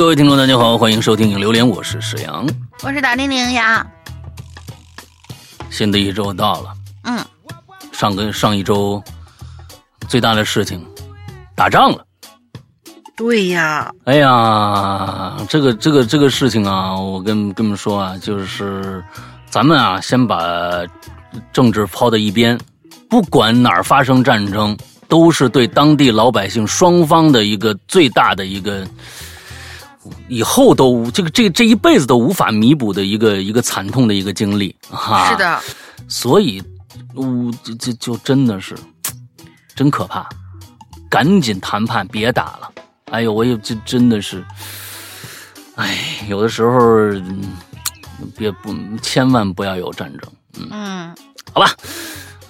哎，各位听众，大家好，欢迎收听《影榴莲》，我是沈阳，我是大玲玲呀。新的一周到了，嗯，上个上一周最大的事情，打仗了。对呀，哎呀，这个这个这个事情啊，我跟跟你们说啊，就是咱们啊，先把政治抛到一边，不管哪儿发生战争，都是对当地老百姓双方的一个最大的一个，以后都这个这这一辈子都无法弥补的一个一个惨痛的一个经历哈。是的，所以，我，这这就真的是真可怕，赶紧谈判，别打了。哎呦，我也这真的是，哎，有的时候，嗯别不，千万不要有战争。嗯，嗯好吧，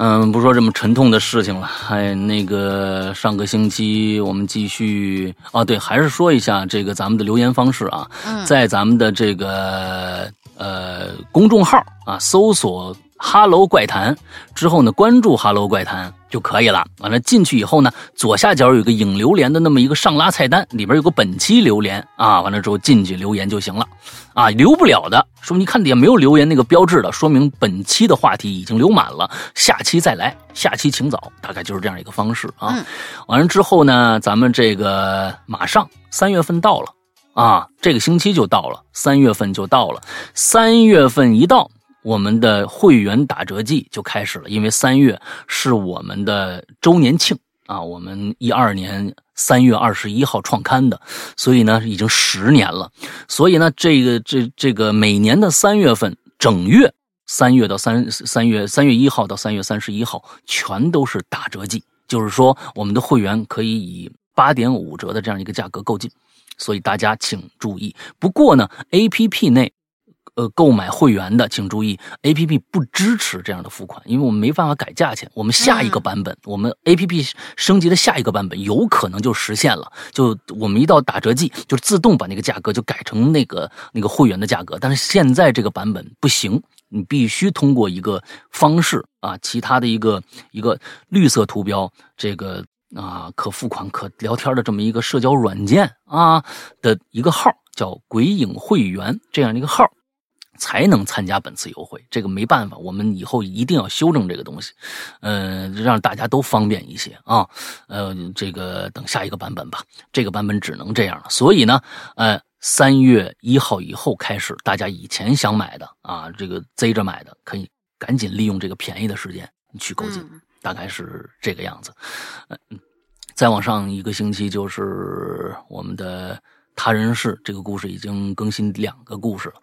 嗯，不说这么沉痛的事情了。哎，那个上个星期我们继续啊，对，还是说一下这个咱们的留言方式啊，嗯，在咱们的这个呃公众号啊，搜索“哈喽怪谈”之后呢，关注“哈喽怪谈”就可以了。完了进去以后呢，左下角有个影榴莲的那么一个上拉菜单，里边有个本期留言啊，完了之后进去留言就行了。啊，留不了的，说明你看底下没有留言那个标志的，说明本期的话题已经留满了，下期再来，下期请早，大概就是这样一个方式啊。嗯完了之后呢，咱们这个马上三月份到了啊，这个星期就到了，三月份就到了，三月份一到。我们的会员打折季就开始了，因为三月是我们的周年庆啊，我们一二年三月二十一号创刊的，所以呢已经十年了。所以呢，这个这这个每年的三月份整月，三月到三三月三月一号到三月三十一号，全都是打折季，就是说我们的会员可以以八点五折的这样一个价格购进，所以大家请注意。不过呢，A P P 内。呃，购买会员的请注意，A P P 不支持这样的付款，因为我们没办法改价钱。我们下一个版本，我们 A P P 升级的下一个版本有可能就实现了，就我们一到打折季，就自动把那个价格就改成那个那个会员的价格。但是现在这个版本不行，你必须通过一个方式啊，其他的一个一个绿色图标，这个啊可付款可聊天的这么一个社交软件啊的一个号，叫“鬼影会员”这样的一个号。才能参加本次优惠，这个没办法，我们以后一定要修正这个东西，呃，让大家都方便一些啊，呃，这个等下一个版本吧，这个版本只能这样了。所以呢，呃，三月一号以后开始，大家以前想买的啊，这个贼着买的，可以赶紧利用这个便宜的时间去购进，嗯大概是这个样子。嗯，再往上一个星期就是我们的。他人事这个故事已经更新两个故事了，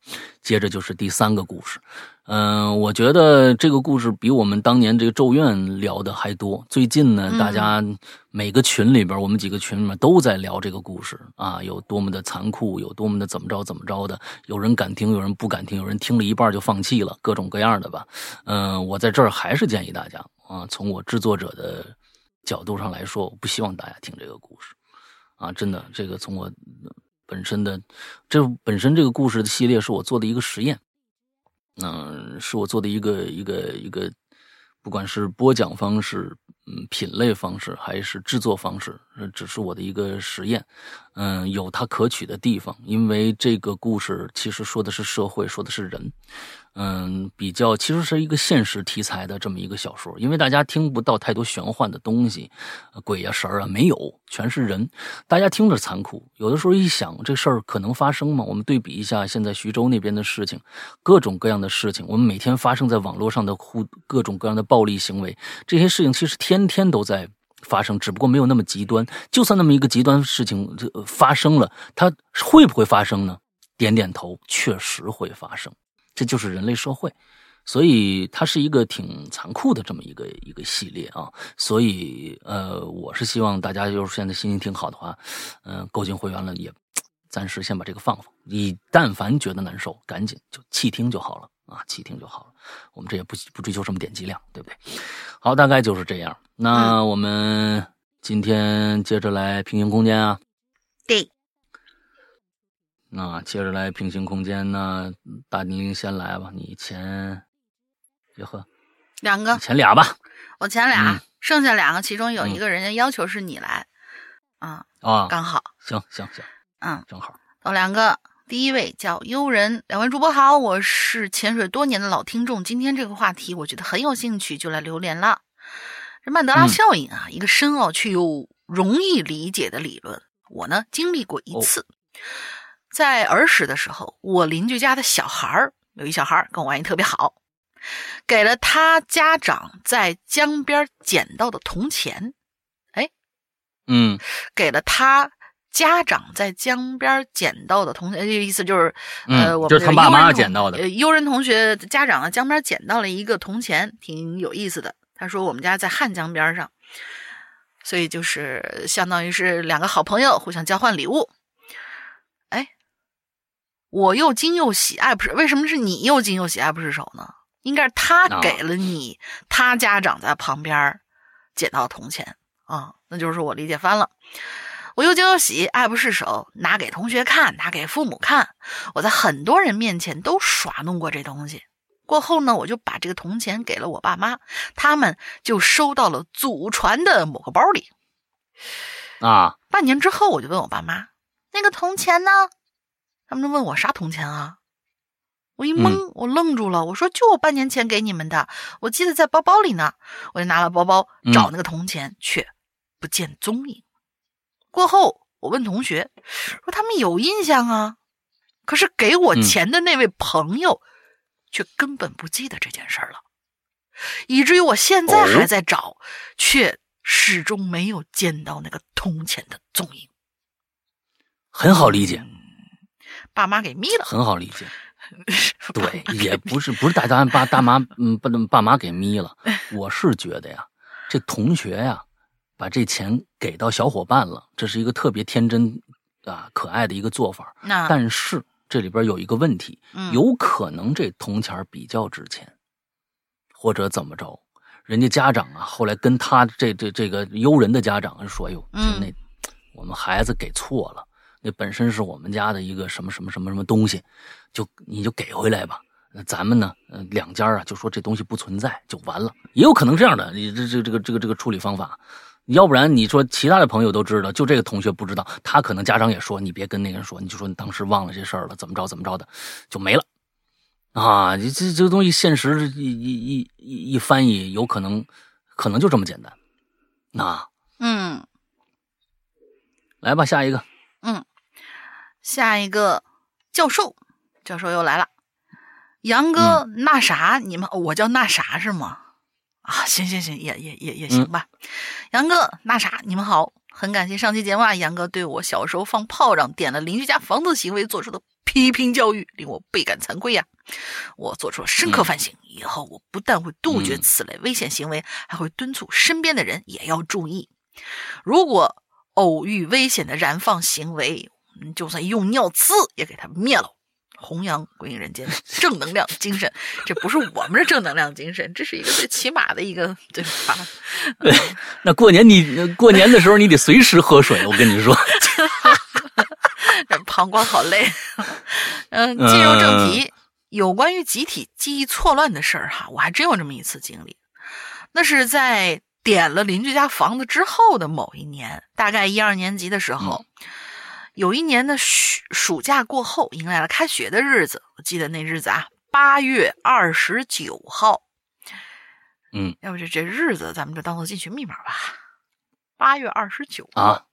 接着就是第三个故事。嗯、我觉得这个故事比我们当年这个《咒怨》聊的还多。最近呢，嗯大家每个群里边，我们几个群里面都在聊这个故事啊，有多么的残酷，有多么的怎么着怎么着的。有人敢听，有人不敢听，有人听了一半就放弃了，各种各样的吧。嗯、我在这儿还是建议大家啊，从我制作者的角度上来说，我不希望大家听这个故事。啊，真的，这个从我本身的，这本身这个故事的系列是我做的一个实验，嗯、是我做的一个一个一个，不管是播讲方式、嗯品类方式，还是制作方式，只是我的一个实验，嗯，有它可取的地方，因为这个故事其实说的是社会，说的是人，嗯，比较其实是一个现实题材的这么一个小说，因为大家听不到太多玄幻的东西，鬼呀、神啊没有，全是人。大家听着残酷，有的时候一想这事儿可能发生吗？我们对比一下现在徐州那边的事情，各种各样的事情，我们每天发生在网络上的互各种各样的暴力行为，这些事情其实天天都在发生，只不过没有那么极端。就算那么一个极端事情发生了，它会不会发生呢？点点头，确实会发生。这就是人类社会，所以它是一个挺残酷的这么一个一个系列啊。所以呃，我是希望大家就是现在心情挺好的话，嗯、购进会员了也暂时先把这个放放。你但凡觉得难受，赶紧就弃听就好了啊，弃听就好了。我们这也不不追求什么点击量，对不对？好，大概就是这样。那我们今天接着来平行空间啊。对，那接着来平行空间呢，大宁先来吧，你前，哟呵，两个，前俩吧。我前俩，嗯剩下两个，其中有嗯一个人家要求是你来，啊，啊，刚好。行行行，嗯，正好。有两个，第一位叫悠人，两位主播好，我是潜水多年的老听众，今天这个话题我觉得很有兴趣，就来留言了。这曼德拉效应啊，一个深奥却又容易理解的理论，我呢经历过一次。在儿时的时候，我邻居家的小孩儿有一小孩儿跟我关系特别好，给了他家长在江边捡到的铜钱，哎，嗯，给了他家长在江边捡到的铜钱，这个意思就是，呃，嗯我就是他爸妈捡到的呃，悠人同学家长呢，江边捡到了一个铜钱，挺有意思的。他说我们家在汉江边上，所以就是相当于是两个好朋友互相交换礼物。哎，我又惊又喜，爱不释。为什么是你又惊又喜，爱不释手呢？应该是他啊给了你，他家长在旁边捡到铜钱啊，那就是我理解翻了。我又惊又喜，爱不释手，拿给同学看，拿给父母看。我在很多人面前都耍弄过这东西。过后呢，我就把这个铜钱给了我爸妈，他们就收到了祖传的某个包里。啊，半年之后，我就问我爸妈：“那个铜钱呢？”他们都问我啥铜钱啊？我一懵，我愣住了。我说：“就我半年前给你们的，我记得在包包里呢。”我就拿了包包找那个铜钱，却不见踪影。过后，我问同学说：“他们有印象啊，可是给我钱的那位朋友。却根本不记得这件事儿了，以至于我现在还在找，哦、却始终没有见到那个铜钱的踪影。很好理解，爸妈给眯了，很好理解。对，也不是不是大家爸大妈嗯爸爸妈给眯了，我是觉得呀，这同学呀把这钱给到小伙伴了，这是一个特别天真啊可爱的一个做法。那但是。这里边有一个问题，嗯、有可能这铜钱比较值钱，或者怎么着？人家家长啊，后来跟他这这这个悠人的家长说：“哟，嗯、那我们孩子给错了，那本身是我们家的一个什么什么什么什么东西，就你就给回来吧。那咱们呢，呃，两家啊就说这东西不存在就完了。也有可能这样的，你这这这个这个这个处理方法。”要不然你说其他的朋友都知道，就这个同学不知道，他可能家长也说你别跟那个人说，你就说你当时忘了这事儿了，怎么着怎么着的，就没了啊！这这这东西现实一一一一翻译，有可能可能就这么简单。那嗯，来吧，下一个，嗯，下一个教授，教授又来了，杨哥，嗯、那啥，你们我叫那啥是吗？啊，行行行，也也也也行吧。嗯、杨哥，那啥，你们好，很感谢上期节目啊，杨哥对我小时候放炮仗、点了邻居家房子行为做出的批评教育，令我倍感惭愧呀、啊。我做出了深刻反省，嗯、以后我不但会杜绝此类危险行为，还会敦促身边的人也要注意。如果偶遇危险的燃放行为，就算用尿呲也给它灭了。弘扬归隐人间 正能量精神，这不是我们的正能量精神，这是一个最起码的一个对吧？对，那过年你过年的时候你得随时喝水，我跟你说。这膀胱好累。嗯，进入正题，有关于集体记忆错乱的事儿哈，我还真有这么一次经历。那是在点了邻居家房子之后的某一年，大概一二年级的时候。嗯有一年的暑暑假过后，迎来了开学的日子。我记得那日子啊，八月二十九号。嗯，要不这这日子咱们就当做进群密码吧。八月二十九啊，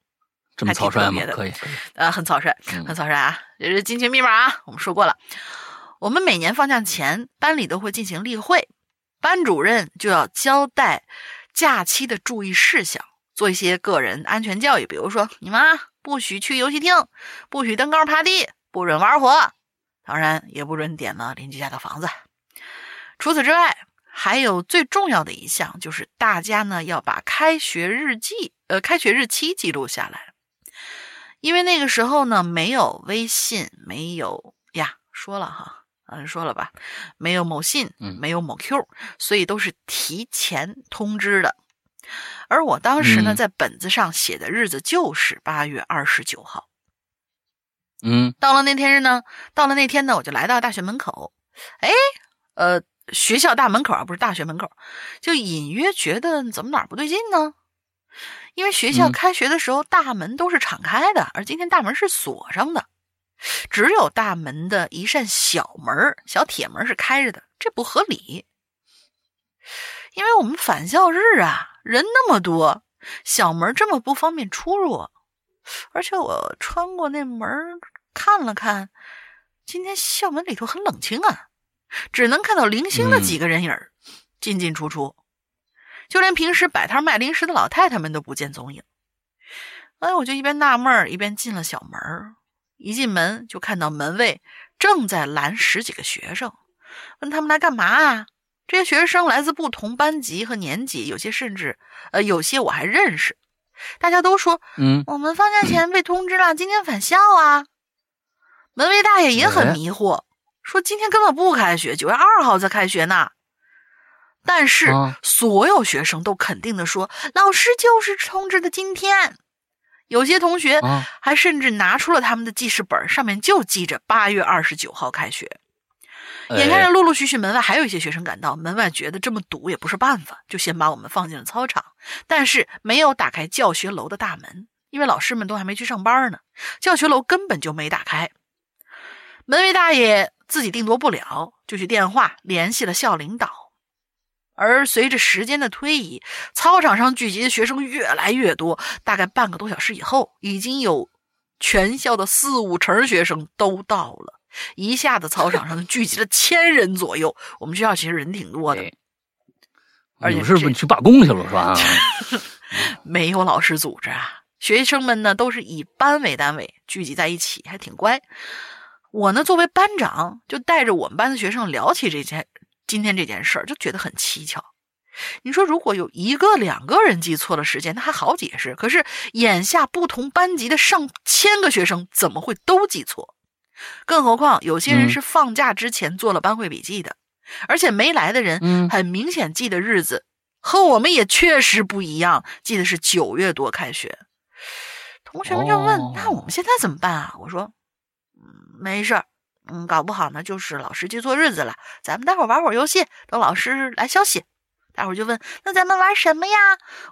这么草率吗可以，可以。呃，很草率，嗯很草率啊！这是进群密码啊，我们说过了。我们每年放假前，班里都会进行例会，班主任就要交代假期的注意事项，做一些个人安全教育，比如说你们啊，不许去游戏厅，不许登高爬低，不准玩火，当然也不准点了邻居家的房子。除此之外，还有最重要的一项，就是大家呢要把开学日记，呃，开学日期记录下来。因为那个时候呢，没有微信，没有呀，说了哈，嗯，说了吧，没有某信，嗯没有某 Q，所以都是提前通知的。而我当时呢，嗯在本子上写的日子就是八月二十九号。嗯到了那天日呢，到了那天呢，我就来到大学门口，哎，呃，学校大门口啊，不是大学门口，就隐约觉得怎么哪儿不对劲呢？因为学校嗯开学的时候大门都是敞开的，而今天大门是锁上的，只有大门的一扇小门儿小铁门是开着的，这不合理。因为我们返校日啊，人那么多，小门这么不方便出入，而且我穿过那门看了看，今天校门里头很冷清啊，只能看到零星的几个人影儿、进进出出，就连平时摆摊卖零食的老太太们都不见踪影。哎，我就一边纳闷儿，一边进了小门儿。一进门就看到门卫正在拦十几个学生，问他们来干嘛啊？这些学生来自不同班级和年级，有些甚至，呃，有些我还认识。大家都说嗯，我们放假前被通知了，今天返校啊。门卫大爷也很哎迷惑，说今天根本不开学，九月二号才开学呢。但是、啊所有学生都肯定的说，老师就是通知的今天。有些同学啊还甚至拿出了他们的记事本，上面就记着八月二十九号开学。眼看着哎陆陆续续门外还有一些学生赶到，门外觉得这么堵也不是办法，就先把我们放进了操场，但是没有打开教学楼的大门，因为老师们都还没去上班呢，教学楼根本就没打开。门卫大爷自己定夺不了，就去电话联系了校领导。而随着时间的推移，操场上聚集的学生越来越多，大概半个多小时以后，已经有全校的四五成学生都到了。一下子操场上聚集了千人左右，我们学校其实人挺多的，哎而且你是不这是去罢工去了是吧？没有老师组织啊。学生们呢都是以班为单位聚集在一起，还挺乖。我呢作为班长，就带着我们班的学生聊起这件今天这件事儿，就觉得很蹊跷。你说，如果有一个两个人记错了时间，那还好解释。可是眼下不同班级的上千个学生，怎么会都记错？更何况有些人嗯是放假之前做了班会笔记的，而且没来的人嗯很明显记的日子和我们也确实不一样，记得是九月多开学。同学们就问：“哦那我们现在怎么办啊？”我说：“嗯，没事儿，嗯，搞不好呢就是老师记错日子了。咱们待会儿玩会儿游戏，等老师来消息。”大伙儿就问：“那咱们玩什么呀？”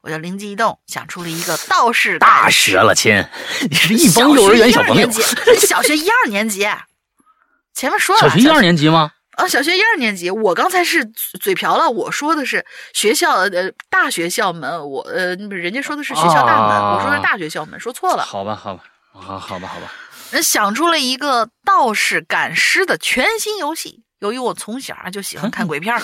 我就灵机一动，想出了一个道士大学了，亲，你是一帮幼儿园小朋友，小学一二年级。前面说了，小学一二年级吗？啊，小学一二年级。我刚才是嘴嘴瓢了，我说的是学校呃大学校门，我呃人家说的是学校大门，啊我说的是大学校门，说错了。好吧，好吧，好，好吧，好吧。人想出了一个道士赶尸的全新游戏。由于我从小就喜欢看 鬼片儿，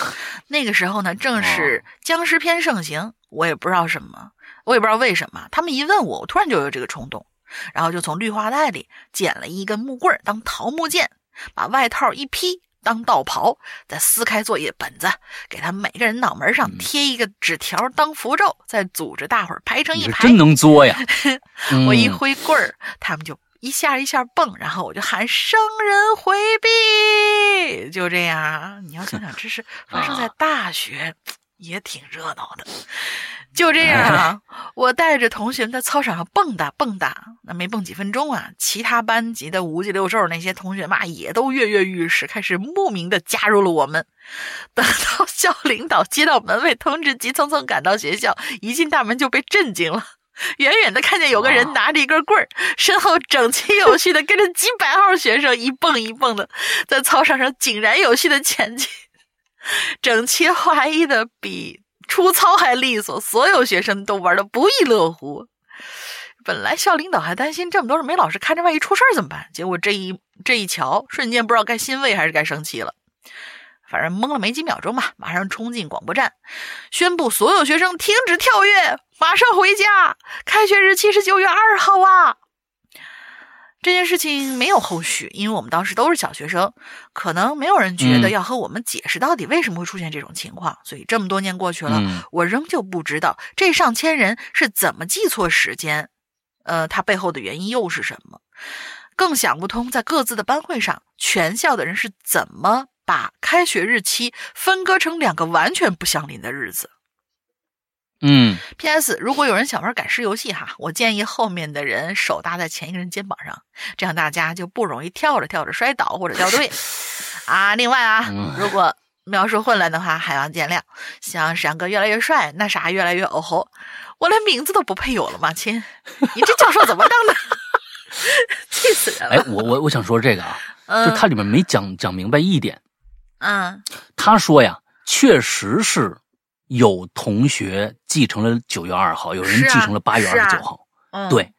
那个时候呢正是僵尸片盛行，我也不知道什么，我也不知道为什么，他们一问我，我突然就有这个冲动，然后就从绿化带里捡了一根木棍儿当桃木剑，把外套一披当道袍，再撕开作业本子，给他们每个人脑门上贴一个纸条当符咒，再组织大伙儿排成一排。真能作呀！我一嗯挥棍儿，他们就一下一下蹦，然后我就喊“生人回避”，就这样啊。你要想想，这是 发生在啊大学，也挺热闹的。就这样啊，我带着同学们在操场上蹦跶蹦跶，那没蹦几分钟啊，其他班级的五脊六兽那些同学嘛，也都跃跃欲试，开始慕名的加入了我们。等到校领导接到门卫通知，急匆匆赶到学校，一进大门就被震惊了。远远的看见有个人拿着一根棍儿，身后整齐有序的跟着几百号学生一蹦一蹦的在操场上井然有序的前进，整齐划一的比出操还利索，所有学生都玩的不亦乐乎。本来校领导还担心这么多人没老师看着，万一出事儿怎么办？结果这一这一瞧，瞬间不知道该欣慰还是该生气了。反正懵了没几秒钟吧，马上冲进广播站，宣布所有学生停止跳跃，马上回家。开学日期是九月二号啊！这件事情没有后续，因为我们当时都是小学生，可能没有人觉得嗯要和我们解释到底为什么会出现这种情况，所以这么多年过去了，嗯我仍旧不知道这上千人是怎么记错时间，呃，它背后的原因又是什么？更想不通，在各自的班会上，全校的人是怎么把开学日期分割成两个完全不相邻的日子。嗯，P.S. 如果有人想玩赶尸游戏哈，我建议后面的人手搭在前一个人肩膀上，这样大家就不容易跳着跳着摔倒或者掉队 啊。另外啊嗯，如果描述混乱的话，还望见谅。想闪哥越来越帅，那啥越来越哦吼，我连名字都不配有了吗？亲，你这教授怎么当的？气死人了！哎，我我我想说这个啊，就嗯它里面没讲讲明白一点。嗯他说呀，确实是有同学继承了九月二号，有人继承了八月二十九号。嗯，对，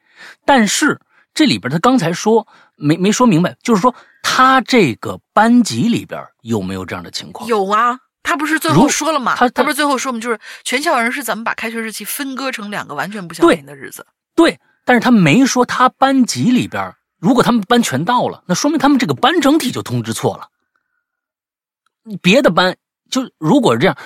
但是这里边他刚才说没没说明白，就是说他这个班级里边有没有这样的情况？有啊。他不是最后说了吗？他他不是最后说吗？就是全校人是咱们把开学日期分割成两个完全不相对同的日子？对，但是他没说他班级里边，如果他们班全到了，那说明他们这个班整体就通知错了。别的班就如果这样，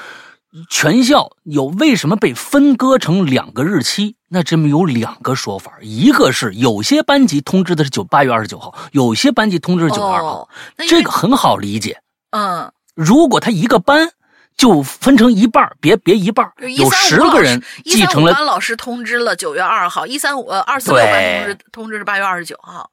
全校有为什么被分割成两个日期？那这么有两个说法，一个是有些班级通知的是九八月二十九号，有些班级通知是九月二号，这个很好理解。嗯，如果他一个班就分成一半儿，别别一半儿，有十135老师个人一三五继承了班老师通知了九月二号，一三五呃二四六班通知通知是八月二十九号。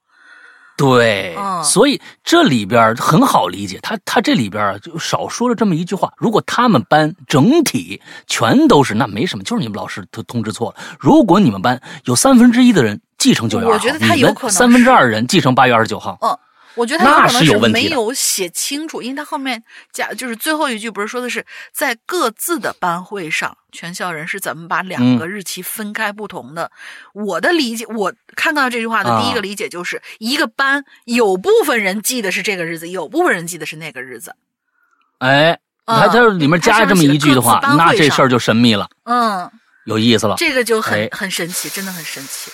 对，嗯所以这里边很好理解，他他这里边儿就少说了这么一句话。如果他们班整体全都是，那没什么，就是你们老师他通知错了。如果你们班有三分之一的人继承九月二号，我觉得他有可能是三分之二人继承八月二十九号。嗯，我觉得他有可能有问题的没有写清楚，因为他后面加就是最后一句不是说的是在各自的班会上，全校人是怎么把两嗯个日期分开不同的。我的理解，我看到这句话的第一啊个理解就是，一个班有部分人记得是这个日子，有部分人记得是那个日子。哎，他嗯他里面加这么一句的话那这事儿就神秘了，嗯，有意思了。这个就很、哎很神奇，真的很神奇。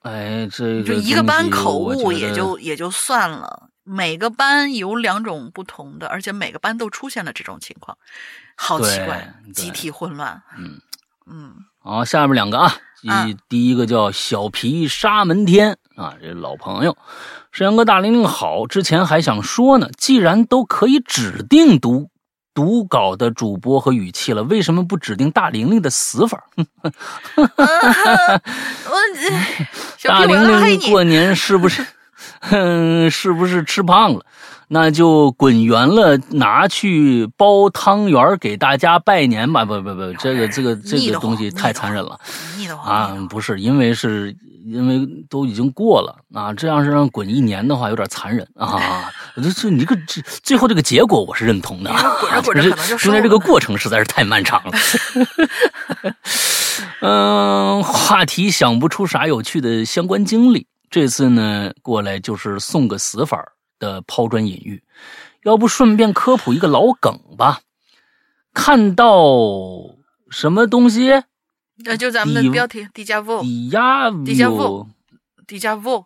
哎，这个就一个班口误也就也就算了，每个班有两种不同的，而且每个班都出现了这种情况，好奇怪，集体混乱。嗯。嗯。好，下面两个啊，啊第第一个叫小皮沙门天啊，这老朋友，沈阳哥大玲玲好，之前还想说呢，既然都可以指定读读稿的主播和语气了，为什么不指定大玲玲的死法？大玲玲过年是不是？嗯，是不是吃胖了？那就滚圆了，拿去包汤圆给大家拜年吧！不不不，这个这个这个东西太残忍了。啊，不是，因为是因为都已经过了啊，这样是让滚一年的话有点残忍啊。这这你这个这最后这个结果我是认同的啊，滚着滚着只是可能就中间这个过程实在是太漫长了。嗯，话题想不出啥有趣的相关经历，这次呢过来就是送个死法的抛砖引玉，要不顺便科普一个老梗吧？看到什么东西？那，就咱们的标题迪迦沃，迪亚迪迦沃有迪迦沃，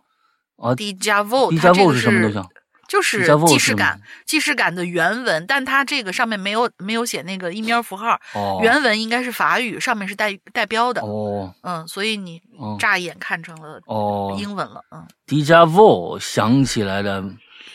啊，迪迦沃，迪迦沃它这个是什么东西啊？就是迪迦沃是既视感，既视感的原文，但它这个上面没有没有写那个音标符号，哦，原文应该是法语，上面是带带标的，哦。嗯，所以你哦乍一眼看成了哦，英文了，嗯，迪迦沃想起来的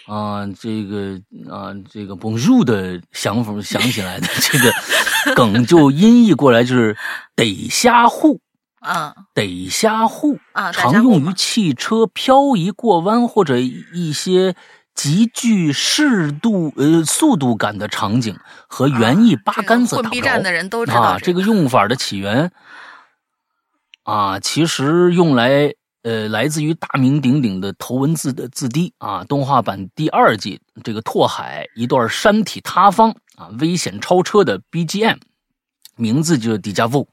啊、这个啊、这个 bonjour 的想法想起来的这个 梗就音译过来就是得瞎户。啊得瞎户啊，大常用于汽车漂移过弯或者一些极具适度呃速度感的场景，和园艺八竿子打不着。站的人都知道啊，这个用法的起源啊，其实用来呃来自于大名鼎鼎的头文字的字 D 啊，动画版第二季这个拓海一段山体塌方啊，危险超车的 BGM，名字就是迪迦沃。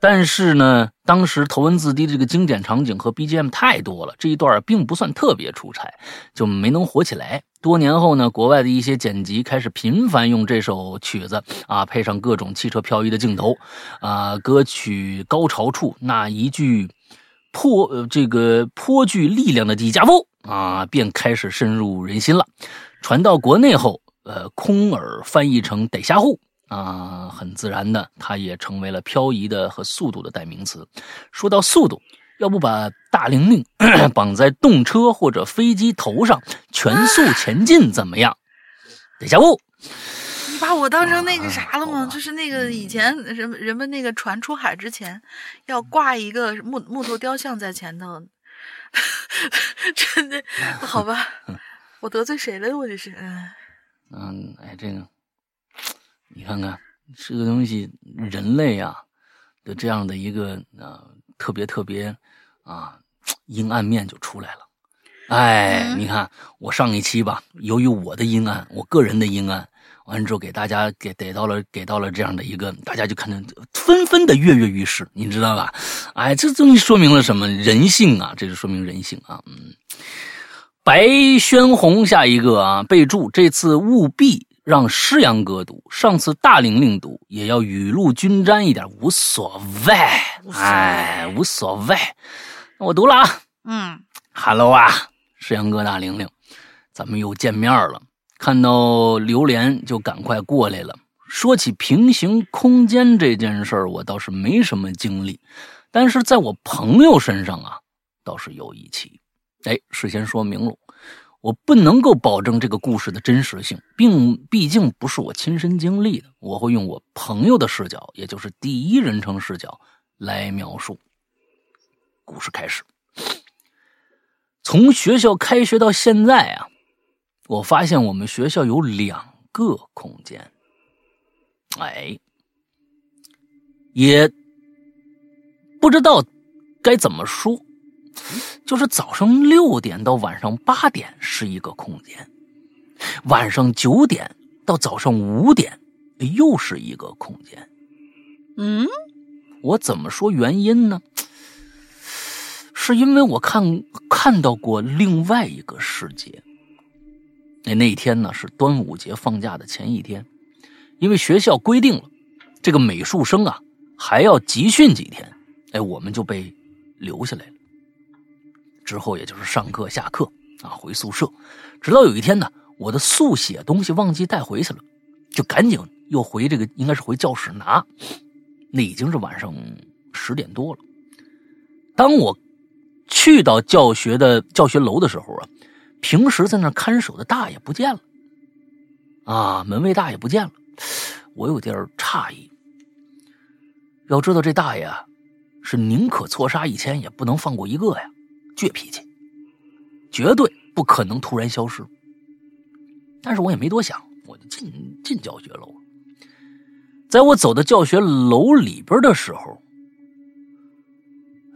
但是呢，当时头文字 D 的这个经典场景和 BGM 太多了，这一段并不算特别出彩，就没能火起来。多年后呢，国外的一些剪辑开始频繁用这首曲子啊，配上各种汽车漂移的镜头，啊，歌曲高潮处那一句颇这个颇具力量的迪迦沃啊，便开始深入人心了。传到国内后，呃，空耳翻译成得瞎户。啊，很自然的，它也成为了漂移的和速度的代名词。说到速度，要不把大玲玲 绑在动车或者飞机头上，全速前进怎么样？得下物。你把我当成那个啥了吗？啊就是那个以前人人们那个船出海之前要挂一个木木头雕像在前头，真的好吧？我得罪谁了？我这是，嗯嗯，哎，这个你看看，这个东西，人类啊的这样的一个啊特别特别啊阴暗面就出来了。哎，你看我上一期吧，由于我的阴暗，我个人的阴暗，完了之后给大家给逮到了给到了这样的一个，大家就看见纷纷的跃跃欲试，你知道吧？哎，这东西说明了什么？人性啊，这就说明人性啊。嗯，白宣红下一个啊，备注这次务必让师阳哥读，上次大玲玲读，也要雨露均沾一点，无所谓，哎，无所谓。我读了啊，嗯，Hello 啊。诗阳哥大玲玲，咱们又见面了。看到榴莲就赶快过来了。说起平行空间这件事儿，我倒是没什么经历，但是在我朋友身上啊，倒是有一起。哎，事先说明了，我不能够保证这个故事的真实性，并毕竟不是我亲身经历的。我会用我朋友的视角，也就是第一人称视角来描述。故事开始。从学校开学到现在啊，我发现我们学校有两个空间，哎，也不知道该怎么说，就是早上六点到晚上八点是一个空间，晚上九点到早上五点又是一个空间。嗯，我怎么说原因呢？是因为我看看到过另外一个世界。那那天呢是端午节放假的前一天，因为学校规定了，这个美术生啊还要集训几天，哎，我们就被留下来了。之后也就是上课下课啊，回宿舍。直到有一天呢，我的速写东西忘记带回去了，就赶紧又回这个应该是回教室拿。那已经是晚上十点多了。当我。去到教学的教学楼的时候啊，平时在那看守的大爷不见了，啊，门卫大爷不见了，我有点诧异。要知道这大爷啊，是宁可错杀一千也不能放过一个呀，倔脾气，绝对不可能突然消失。但是我也没多想，我就进进教学楼。在我走到教学楼里边的时候。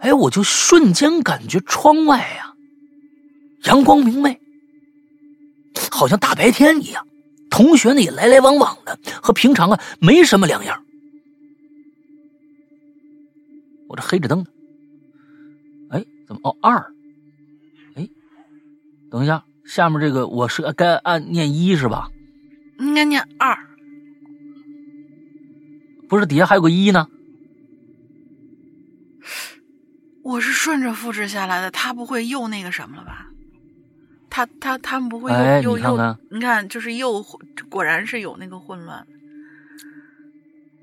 哎，我就瞬间感觉窗外呀，阳光明媚，好像大白天一样。同学呢也来来往往的，和平常啊没什么两样。我这黑着灯呢，怎么哦二？哎，等一下，下面这个我是该按念一是吧？应该念二，不是底下还有个一呢？我是顺着复制下来的，他不会又那个什么了吧？他他他们不会又又又？你看，就是又果然是有那个混乱。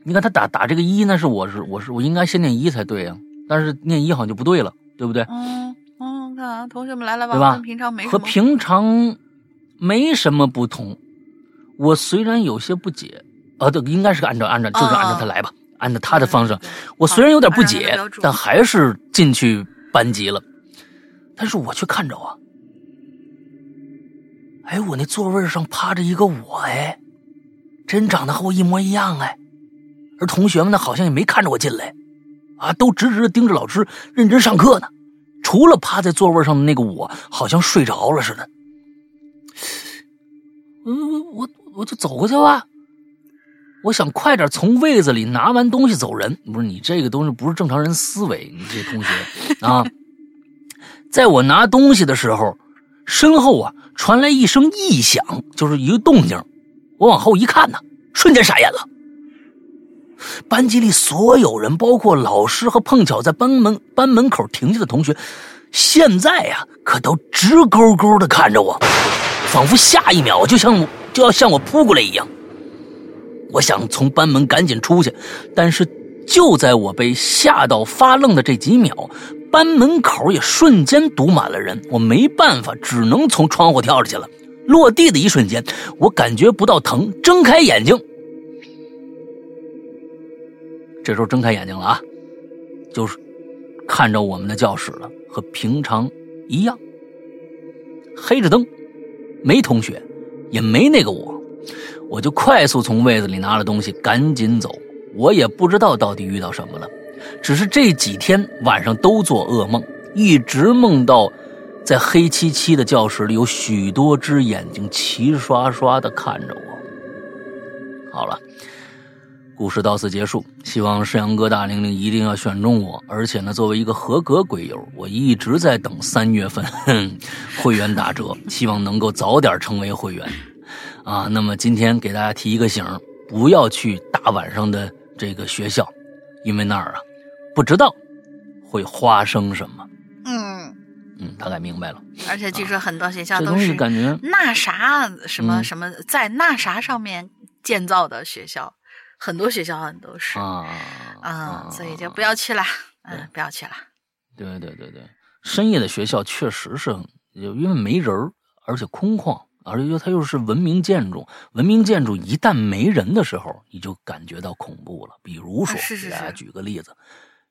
你看他打打这个一，那是我是我是我应该先念一才对呀，但是念一好像就不对了，对不对？嗯嗯，看啊，同学们来来往往，平常没和平常没什么不同。我虽然有些不解，啊，对，应该是按照按照就是按照他来吧。按照他的方式，我虽然有点不解，但还是进去班级了。但是我却看着啊，哎，我那座位上趴着一个我，哎，真长得和我一模一样，哎。而同学们呢，好像也没看着我进来，啊，都直直的盯着老师认真上课呢。除了趴在座位上的那个我，好像睡着了似的。嗯，我我就走过去吧。我想快点从位子里拿完东西走人，不是你这个东西不是正常人思维，你这同学啊，在我拿东西的时候，身后啊传来一声异响，就是一个动静。我往后一看呢，瞬间傻眼了。班级里所有人，包括老师和碰巧在班门班门口停下的同学，现在呀可都直勾勾的看着我，仿佛下一秒就像就要向我扑过来一样。我想从班门赶紧出去，但是就在我被吓到发愣的这几秒，班门口也瞬间堵满了人。我没办法，只能从窗户跳出去了。落地的一瞬间，我感觉不到疼，睁开眼睛，这时候睁开眼睛了啊，就是看着我们的教室了，和平常一样，黑着灯，没同学，也没那个我。我就快速从位子里拿了东西，赶紧走。我也不知道到底遇到什么了，只是这几天晚上都做噩梦，一直梦到在黑漆漆的教室里有许多只眼睛齐刷刷的看着我。好了。故事到此结束，希望山羊哥大玲玲一定要选中我，而且呢，作为一个合格鬼友，我一直在等三月份 会员打折，希望能够早点成为会员啊。那么今天给大家提一个醒，不要去大晚上的这个学校，因为那儿啊，不知道会发生什么。嗯嗯，大概明白了。而且据说很多学校都是感觉那啥什么嗯什么在那啥上面建造的学校，很多学校好像都是啊啊，所以就不要去了，嗯，不要去了。对对对对，深夜的学校确实是，因为没人儿，而且空旷，而且又它又是文明建筑。文明建筑一旦没人的时候，你就感觉到恐怖了。比如说，啊是是给大家是举个例子，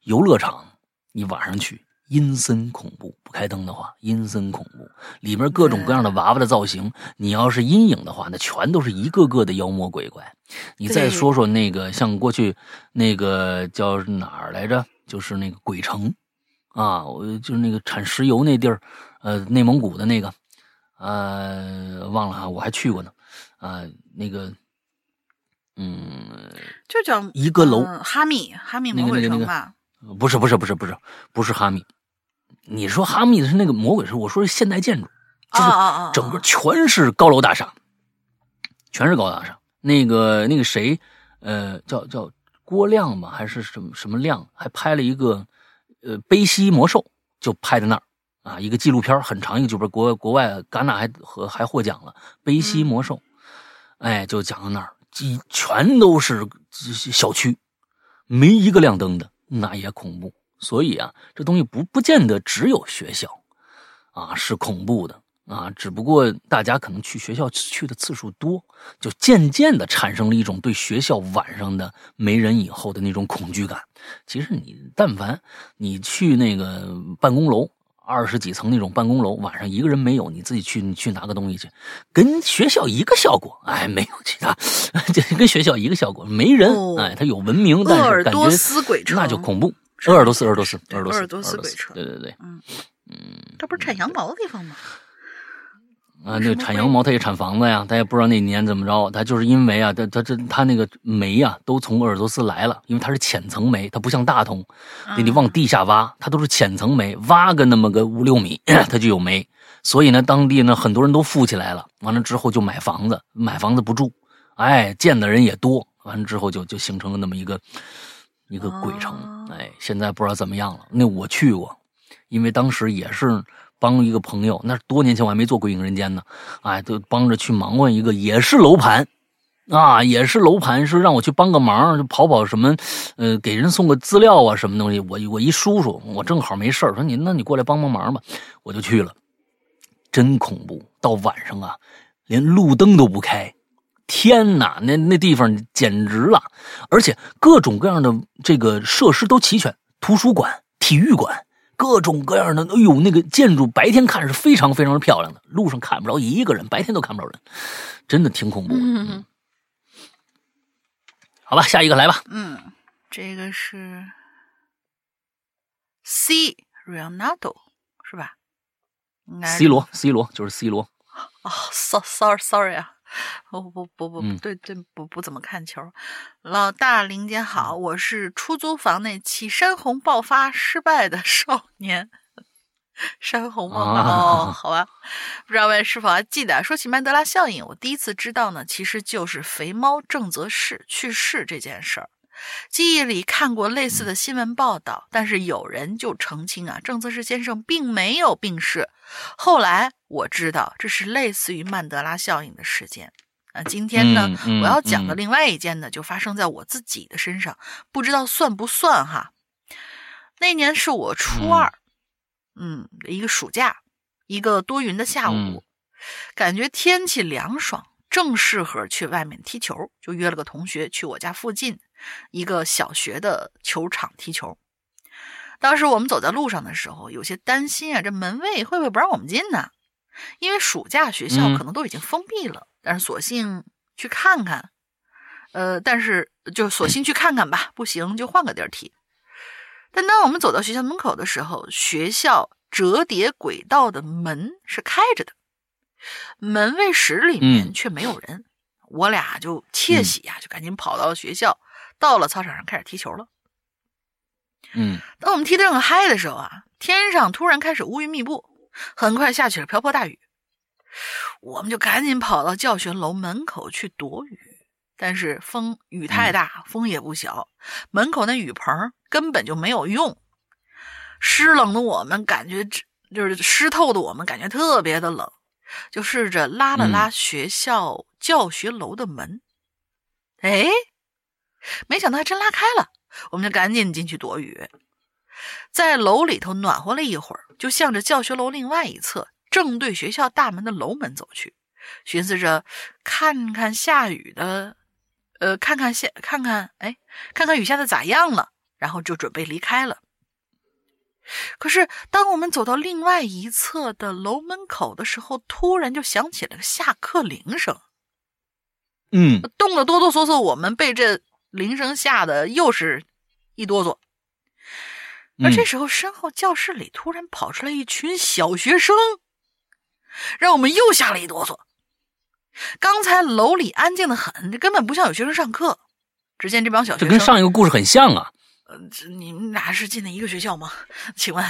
游乐场，你晚上去，阴森恐怖，不开灯的话，阴森恐怖，里面各种各样的娃娃的造型，你要是阴影的话，那全都是一个个的妖魔鬼怪。你再说说那个，像过去那个叫哪儿来着？就是那个鬼城。啊，我就是那个产石油那地儿，呃，内蒙古的那个，呃，忘了哈，我还去过呢，啊、那个，嗯，就叫一个楼嗯哈密哈密魔鬼那个那个那个城吧？不是不是不是不是不是哈密，你说哈密的是那个魔鬼城，我说是现代建筑，就是！整个全是高楼大厦，全是高楼大厦。那个那个谁，呃，叫叫郭亮吧，还是什么什么亮，还拍了一个呃悲西魔兽，就拍在那儿啊，一个纪录片很长一个纪录片，国国外戛纳还和还获奖了，悲西魔兽，哎，就讲到那儿，几全都是小区，没一个亮灯的，那也恐怖。所以啊，这东西不不见得只有学校啊是恐怖的啊，只不过大家可能去学校去的次数多，就渐渐的产生了一种对学校晚上的没人以后的那种恐惧感。其实你但凡你去那个办公楼。二十几层那种办公楼，晚上一个人没有，你自己去，你去拿个东西去，跟学校一个效果，哎，没有其他，这跟学校一个效果，没人，哦哎，它有文明，但鄂尔多是感觉斯鬼城那就恐怖。是鄂尔多斯，鄂尔多斯，鄂尔多斯，鄂尔多斯鬼城对对对，嗯。嗯这不是产羊毛的地方吗？啊，那个产羊毛，它也产房子呀，它也不知道那年怎么着，它就是因为啊，它它这它那个煤呀、都从鄂尔多斯来了，因为它是浅层煤，它不像大同，得你往地下挖，它都是浅层煤，挖个那么个五六米，它就有煤，所以呢，当地呢很多人都富起来了，完了之后就买房子，买房子不住，哎，建的人也多，完了之后就就形成了那么一个一个鬼城哦，哎，现在不知道怎么样了。那我去过，因为当时也是帮一个朋友，那是多年前我还没做《鬼影人间》呢，哎，都帮着去忙活一个，也是楼盘。啊，也是楼盘，是让我去帮个忙，就跑跑什么，呃，给人送个资料啊，什么东西。我我一叔叔，我正好没事儿说你那你过来帮帮忙吧，我就去了。真恐怖，到晚上啊，连路灯都不开，天哪，那那地方简直了，而且各种各样的这个设施都齐全，图书馆、体育馆，各种各样的，哎呦，那个建筑白天看是非常非常漂亮的，路上看不着一个人，白天都看不着人，真的挺恐怖的。嗯好吧，下一个来吧。嗯，这个是 C Ronaldo 是吧？C 罗，C 罗就是 C 罗。哦，so sorry sorry 啊，我不不不不对对不不怎么看球。老大林姐好，我是出租房那期山洪爆发失败的 少年。山洪吗？啊哦，好吧，不知道各位是否还记得？说起曼德拉效应，我第一次知道呢，其实就是肥猫郑则仕去世这件事儿。记忆里看过类似的新闻报道，但是有人就澄清啊，郑则仕先生并没有病逝。后来我知道这是类似于曼德拉效应的事件。啊，今天呢，嗯嗯我要讲的嗯另外一件呢，就发生在我自己的身上，不知道算不算哈？那年是我初嗯二，嗯，一个暑假，一个多云的下午，嗯感觉天气凉爽，正适合去外面踢球，就约了个同学去我家附近一个小学的球场踢球。当时我们走在路上的时候，有些担心啊，这门卫会不会不让我们进呢？因为暑假学校嗯可能都已经封闭了，但是索性去看看。呃，但是就索性去看看吧，不行就换个地儿踢。但当我们走到学校门口的时候，学校折叠轨道的门是开着的，门卫室里面却没有人。我俩就窃喜呀，就赶紧跑到学校，到了操场上开始踢球了。嗯，当我们踢得正嗨的时候啊，天上突然开始乌云密布，很快下起了瓢泼大雨。我们就赶紧跑到教学楼门口去躲雨，但是风雨太大，风也不小，门口那雨棚根本就没有用。湿冷的我们感觉，就是湿透的我们感觉特别的冷，就试着拉了拉学校教学楼的门，哎，没想到还真拉开了。我们就赶紧进去躲雨，在楼里头暖和了一会儿，就向着教学楼另外一侧。正对学校大门的楼门走去，寻思着看看下雨的，呃，看看下看看，哎，看看雨下的咋样了，然后就准备离开了。可是，当我们走到另外一侧的楼门口的时候，突然就响起了个下课铃声。嗯，冻得哆哆嗦嗦，我们被这铃声吓得又是一哆嗦。而这时候，身后教室里突然跑出来一群小学生。让我们又吓了一哆嗦。刚才楼里安静的很，这根本不像有学生上课。只见这帮小学生，这跟上一个故事很像啊。你们俩是进的一个学校吗？请问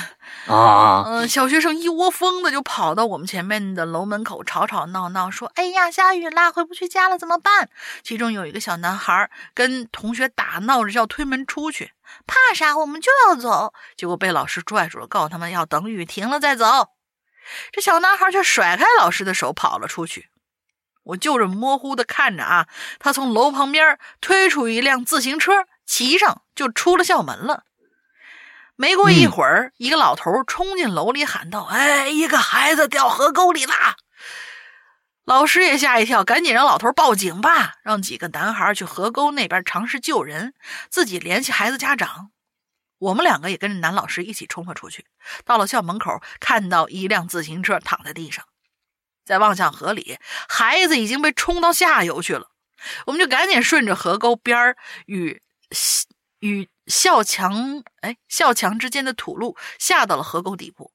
啊？嗯，小学生一窝蜂的就跑到我们前面的楼门口，吵吵闹闹，说：“哎呀，下雨啦，回不去家了，怎么办？”其中有一个小男孩跟同学打闹着要推门出去，怕啥？我们就要走。结果被老师拽住了，告诉他们要等雨停了再走。这小男孩却甩开老师的手跑了出去，我就这模糊的看着啊，他从楼旁边推出一辆自行车，骑上就出了校门了。没过一会儿，一个老头冲进楼里喊道：“哎，一个孩子掉河沟里啦！”老师也吓一跳，赶紧让老头报警吧，让几个男孩去河沟那边尝试救人，自己联系孩子家长。我们两个也跟着男老师一起冲了出去，到了校门口，看到一辆自行车躺在地上，在望向河里，孩子已经被冲到下游去了。我们就赶紧顺着河沟边与与校墙哎校墙之间的土路下到了河沟底部。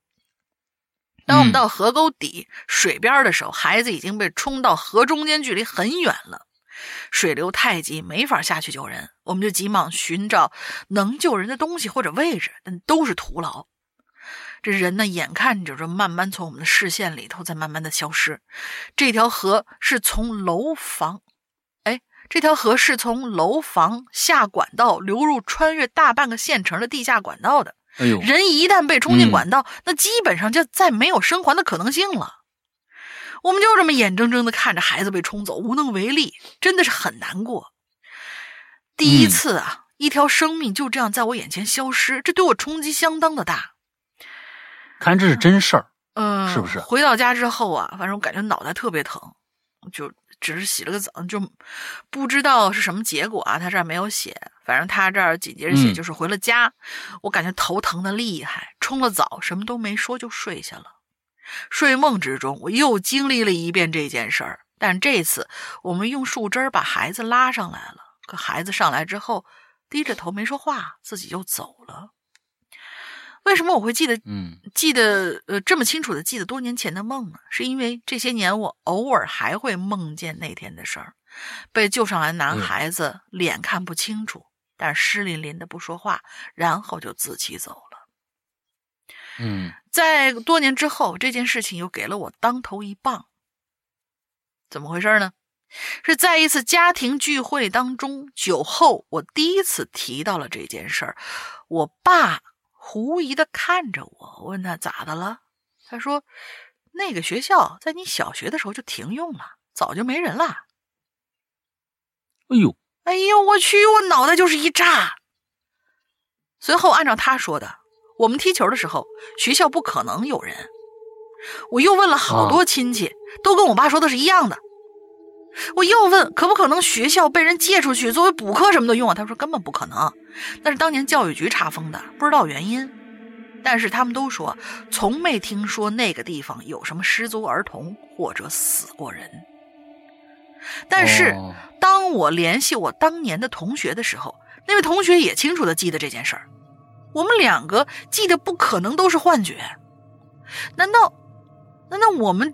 当我们到河沟底水边的时候，孩子已经被冲到河中间，距离很远了。水流太急，没法下去救人，我们就急忙寻找能救人的东西或者位置，但都是徒劳。这人呢，眼看着就慢慢从我们的视线里头在慢慢的消失。这条河是从楼房，哎，这条河是从楼房下管道流入穿越大半个县城的地下管道的。哎呦，人一旦被冲进管道，那基本上就再没有生还的可能性了。我们就这么眼睁睁的看着孩子被冲走，无能为力，真的是很难过。第一次啊，一条生命就这样在我眼前消失，这对我冲击相当的大。看这是真事儿，嗯，是不是？回到家之后啊，反正我感觉脑袋特别疼，就只是洗了个澡，就不知道是什么结果啊。他这儿没有写，反正他这儿紧接着写就是回了家，我感觉头疼的厉害，冲了澡，什么都没说就睡下了。睡梦之中，我又经历了一遍这件事儿，但这次我们用树枝把孩子拉上来了。可孩子上来之后，低着头没说话，自己就走了。为什么我会记得？嗯，记得呃这么清楚的记得多年前的梦呢？是因为这些年我偶尔还会梦见那天的事儿。被救上来男孩子脸看不清楚，但湿淋淋的不说话，然后就自己走了。嗯，在多年之后，这件事情又给了我当头一棒。怎么回事呢？是在一次家庭聚会当中，酒后我第一次提到了这件事儿。我爸狐疑的看着我，问他咋的了？他说：“那个学校在你小学的时候就停用了，早就没人了。”哎呦，哎呦，我去！我脑袋就是一炸。随后按照他说的。我们踢球的时候，学校不可能有人。我又问了好多亲戚，都跟我爸说的是一样的。我又问可不可能学校被人借出去作为补课什么的用啊？他说根本不可能，那是当年教育局查封的，不知道原因。但是他们都说从没听说那个地方有什么失足儿童或者死过人。但是哦当我联系我当年的同学的时候，那位同学也清楚的记得这件事儿。我们两个记得不可能都是幻觉，难道难道我们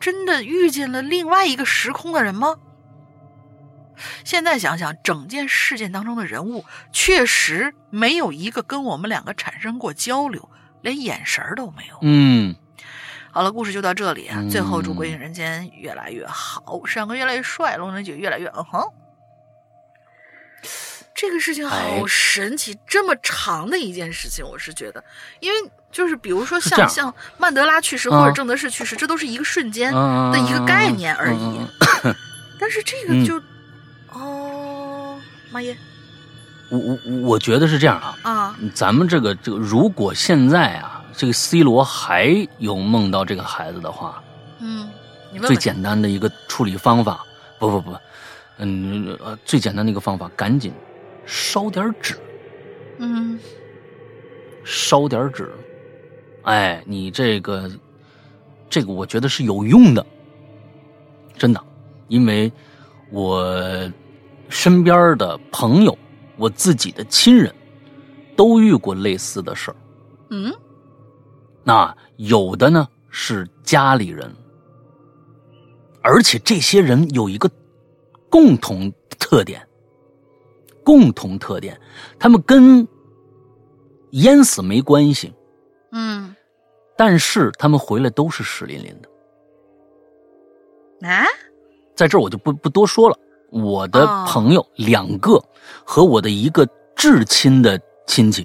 真的遇见了另外一个时空的人吗？现在想想，整件事件当中的人物确实没有一个跟我们两个产生过交流，连眼神都没有。嗯，好了，故事就到这里啊。嗯最后祝《鬼影人间》越来越好，山哥越来越帅，龙人姐越来越嗯哼。这个事情好哎神奇，这么长的一件事情，我是觉得，因为就是比如说像像曼德拉去世啊或者郑德士去世，这都是一个瞬间嗯的一个概念而已。但是这嗯。个就，哦，妈耶我我我觉得是这样啊，啊，咱们这个这个，如果现在啊，这个 C 罗还有梦到这个孩子的话，嗯，最简单的一个处理方法，不不不，嗯呃，最简单的一个方法，赶紧烧点纸，嗯。烧点纸，哎，你这个这个，我觉得是有用的，真的，因为我身边的朋友，我自己的亲人，都遇过类似的事儿。嗯？那有的呢是家里人，而且这些人有一个共同特点，共同特点，他们跟淹死没关系，嗯但是他们回来都是湿淋淋的。啊？在这儿我就不不多说了。我的哦。朋友两个和我的一个至亲的亲戚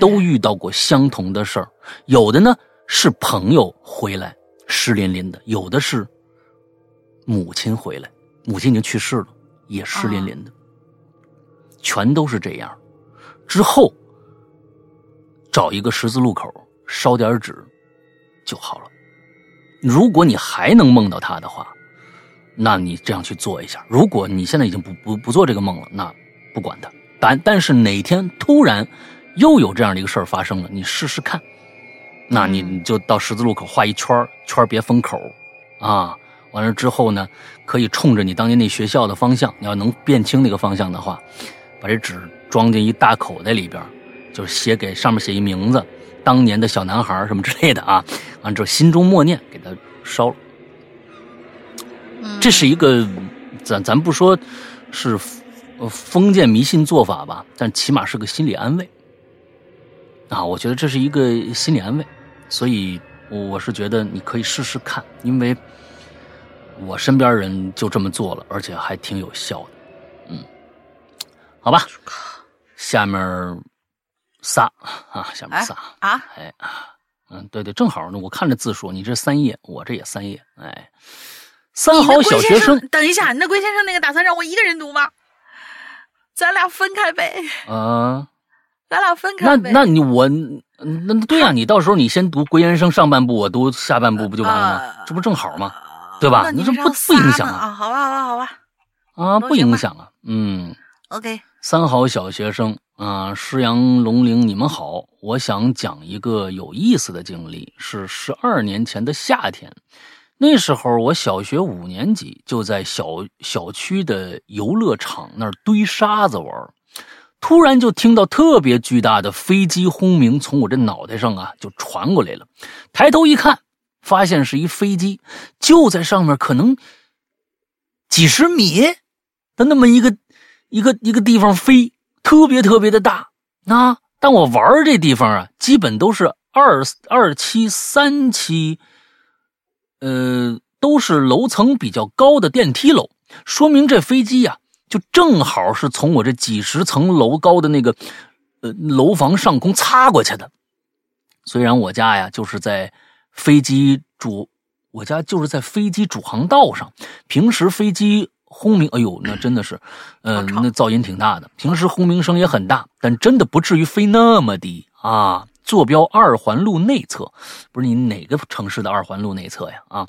都遇到过相同的事儿，有的呢是朋友回来湿淋淋的，有的是母亲回来，母亲已经去世了，也湿淋淋的，全都是这样。之后找一个十字路口烧点纸就好了。如果你还能梦到他的话，那你这样去做一下。如果你现在已经不不不做这个梦了，那不管他。但但是哪天突然又有这样的一个事儿发生了，你试试看。那你就到十字路口画一圈圈别封口啊。完了之后呢，可以冲着你当年那学校的方向，你要能辨清那个方向的话，把这纸装进一大口袋里边，就是写给上面写一名字，当年的小男孩什么之类的啊。完之后心中默念，给他烧了。嗯这是一个，咱咱不说是呃封建迷信做法吧，但起码是个心理安慰啊。我觉得这是一个心理安慰，所以我是觉得你可以试试看，因为我身边人就这么做了，而且还挺有效的。嗯，好吧，下面仨啊，下面仨，啊，哎啊，嗯，对对，正好呢，我看着字数，你这三页，我这也三页，哎，三好小学生生，等一下，你那龟先生那个打算让我一个人读吗？咱俩分开呗，啊。咱俩分开呗。那你我那那对呀、你到时候你先读龟先生上半部，我读下半部，不就完了吗？啊这不正好吗？对吧你这不不影响啊啊？好吧，好吧，好吧。啊，不影响啊。嗯，OK，三好小学生啊，师阳龙陵，你们好。我想讲一个有意思的经历，是十二年前的夏天。那时候我小学五年级，就在小小区的游乐场那儿堆沙子玩突然就听到特别巨大的飞机轰鸣从我这脑袋上啊就传过来了。抬头一看，发现是一飞机，就在上面，可能几十米的那么一个一个一个地方飞，特别特别的大啊！但我玩这地方啊，基本都是二二期、三期，呃，都是楼层比较高的电梯楼，说明这飞机呀、就正好是从我这几十层楼高的那个呃楼房上空擦过去的。虽然我家呀就是在飞机主，我家就是在飞机主航道上，平时飞机轰鸣，哎呦，那真的是，呃，那噪音挺大的。平时轰鸣声也很大，但真的不至于飞那么低啊。坐标二环路内侧，不是你哪个城市的二环路内侧呀？啊，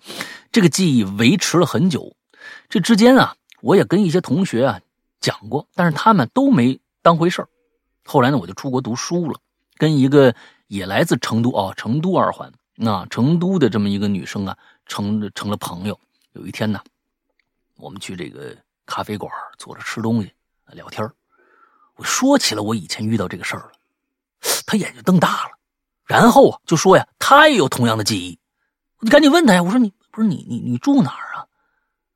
这个记忆维持了很久。这之间啊，我也跟一些同学啊讲过，但是他们都没当回事儿。后来呢，我就出国读书了，跟一个也来自成都哦，成都二环那成都的这么一个女生啊，成成了朋友。有一天呢，我们去这个咖啡馆坐着吃东西聊天我说起了我以前遇到这个事儿了，他眼睛瞪大了，然后啊就说呀，他也有同样的记忆。我就赶紧问他呀，我说你不是你你你住哪儿啊？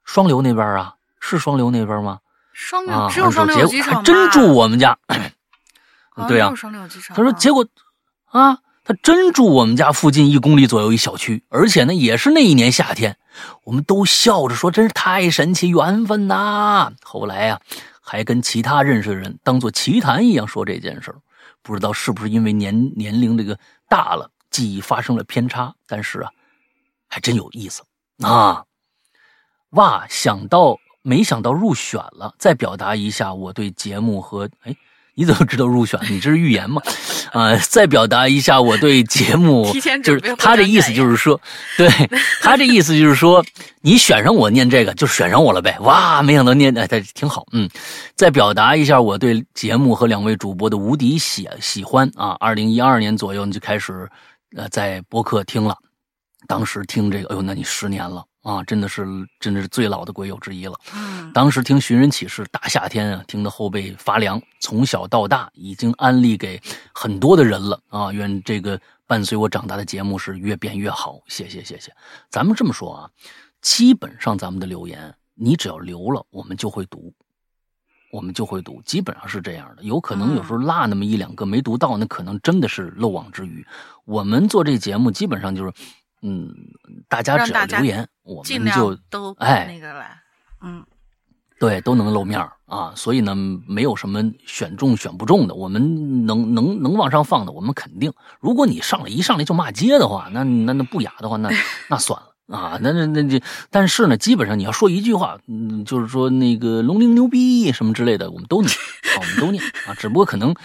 双流那边啊？是双流那边吗？双啊，只有双流机场还真住我们家。对呀，他说结果啊，他真住我们家附近一公里左右一小区，而且呢也是那一年夏天，我们都笑着说真是太神奇，缘分呐。后来呀，还跟其他认识的人当做奇谈一样说这件事儿，不知道是不是因为年年龄这个大了，记忆发生了偏差，但是啊。还真有意思啊！哇，想到没想到入选了，再表达一下我对节目和哎，你怎么知道入选？你这是预言吗？啊，再表达一下我对节目，就是他这意思就是说，对 他这意思就是说，你选上我念这个就选上我了呗。哇，没想到念哎，挺好。嗯，再表达一下我对节目和两位主播的无敌喜喜欢啊！二零一二年左右你就开始呃在播客听了。当时听这个，哎呦，那你十年了啊，真的是，真的是最老的鬼友之一了。嗯，当时听寻人启事，大夏天啊，听得后背发凉。从小到大，已经安利给很多的人了啊。愿这个伴随我长大的节目是越变越好。谢谢，谢谢。咱们这么说啊，基本上咱们的留言，你只要留了，我们就会读，我们就会读，基本上是这样的。有可能有时候落那么一两个没读到，那可能真的是漏网之鱼。我们做这节目，基本上就是。嗯，大家只要留言，我们就都哎那个来，嗯，对，都能露面啊。所以呢，没有什么选中选不中的，我们能能能往上放的，我们肯定。如果你上来一上来就骂街的话，那那那不雅的话，那 那算了啊。那那那这，但是呢，基本上你要说一句话，嗯，就是说那个龙陵牛逼什么之类的，我们都念，啊我们都念啊。只不过可能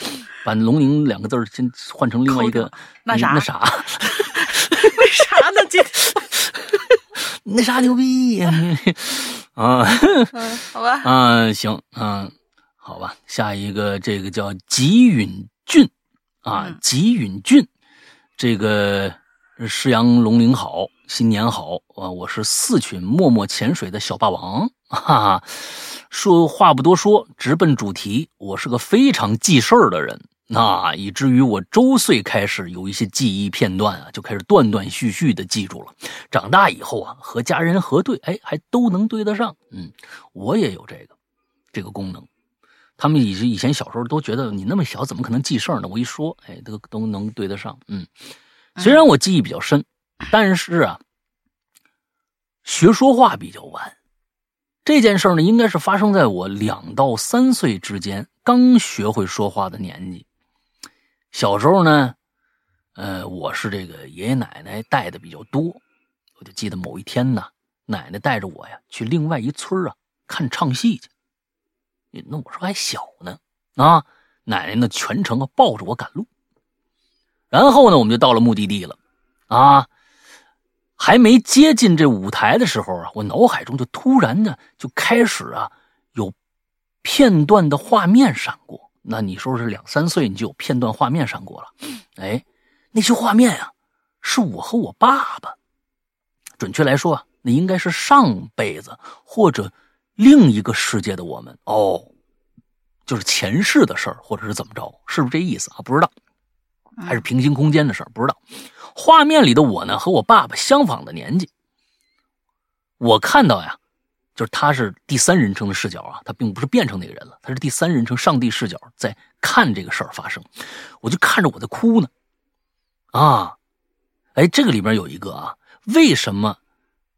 把龙陵两个字先换成另外一个那啥那啥。为啥呢？今那 啥牛逼呀 啊？嗯，好吧。啊，行，嗯，好吧。下一个，这个叫吉允俊啊，吉允俊，这个诗阳龙鳞好，新年好啊！我是四群默默潜水的小霸王，哈哈。说话不多说，直奔主题。我是个非常记事儿的人。那以至于我周岁开始有一些记忆片段啊，就开始断断续续的记住了。长大以后啊，和家人核对，哎，还都能对得上。嗯，我也有这个这个功能。他们以以前小时候都觉得你那么小怎么可能记事儿呢？我一说，哎，都都能对得上。嗯，虽然我记忆比较深，但是啊，学说话比较晚。这件事呢，应该是发生在我两到三岁之间，刚学会说话的年纪。小时候呢，呃，我是这个爷爷奶奶带的比较多，我就记得某一天呢，奶奶带着我呀去另外一村啊看唱戏去。那我说还小呢，啊，奶奶呢全程啊抱着我赶路。然后呢，我们就到了目的地了，啊，还没接近这舞台的时候啊，我脑海中就突然呢就开始啊有片段的画面闪过。那你说是两三岁，你就有片段画面闪过了，哎，那些画面啊，是我和我爸爸，准确来说啊，那应该是上辈子或者另一个世界的我们哦，就是前世的事儿，或者是怎么着，是不是这意思啊？不知道，还是平行空间的事儿，不知道。画面里的我呢，和我爸爸相仿的年纪，我看到呀。就是他是第三人称的视角啊，他并不是变成那个人了，他是第三人称上帝视角在看这个事儿发生，我就看着我在哭呢，啊，哎，这个里边有一个啊，为什么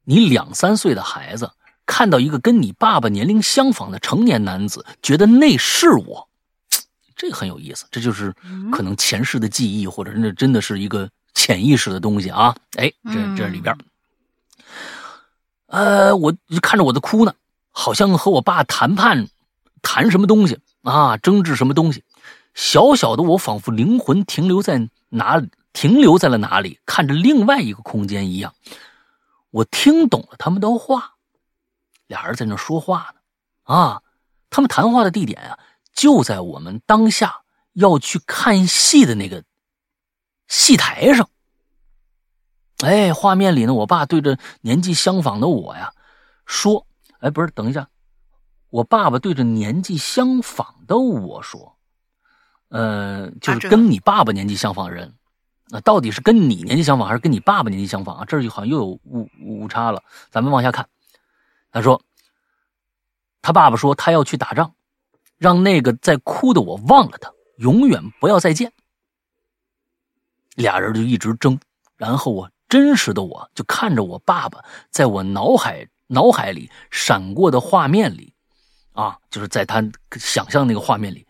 你两三岁的孩子看到一个跟你爸爸年龄相仿的成年男子，觉得那是我，这个很有意思，这就是可能前世的记忆，或者那真的是一个潜意识的东西啊，哎，这这里边。呃，我看着我在哭呢，好像和我爸谈判，谈什么东西啊，争执什么东西。小小的我仿佛灵魂停留在哪，停留在了哪里，看着另外一个空间一样。我听懂了他们的话，俩人在那说话呢。啊，他们谈话的地点啊，就在我们当下要去看戏的那个戏台上。哎，画面里呢，我爸对着年纪相仿的我呀，说：“哎，不是，等一下，我爸爸对着年纪相仿的我说，呃，就是跟你爸爸年纪相仿的人，那到底是跟你年纪相仿还是跟你爸爸年纪相仿啊？这就好像又有误误差了。咱们往下看，他说，他爸爸说他要去打仗，让那个在哭的我忘了他，永远不要再见。俩人就一直争，然后我真实的我就看着我爸爸在我脑海。脑海里闪过的画面里，啊，就是在他想象那个画面里，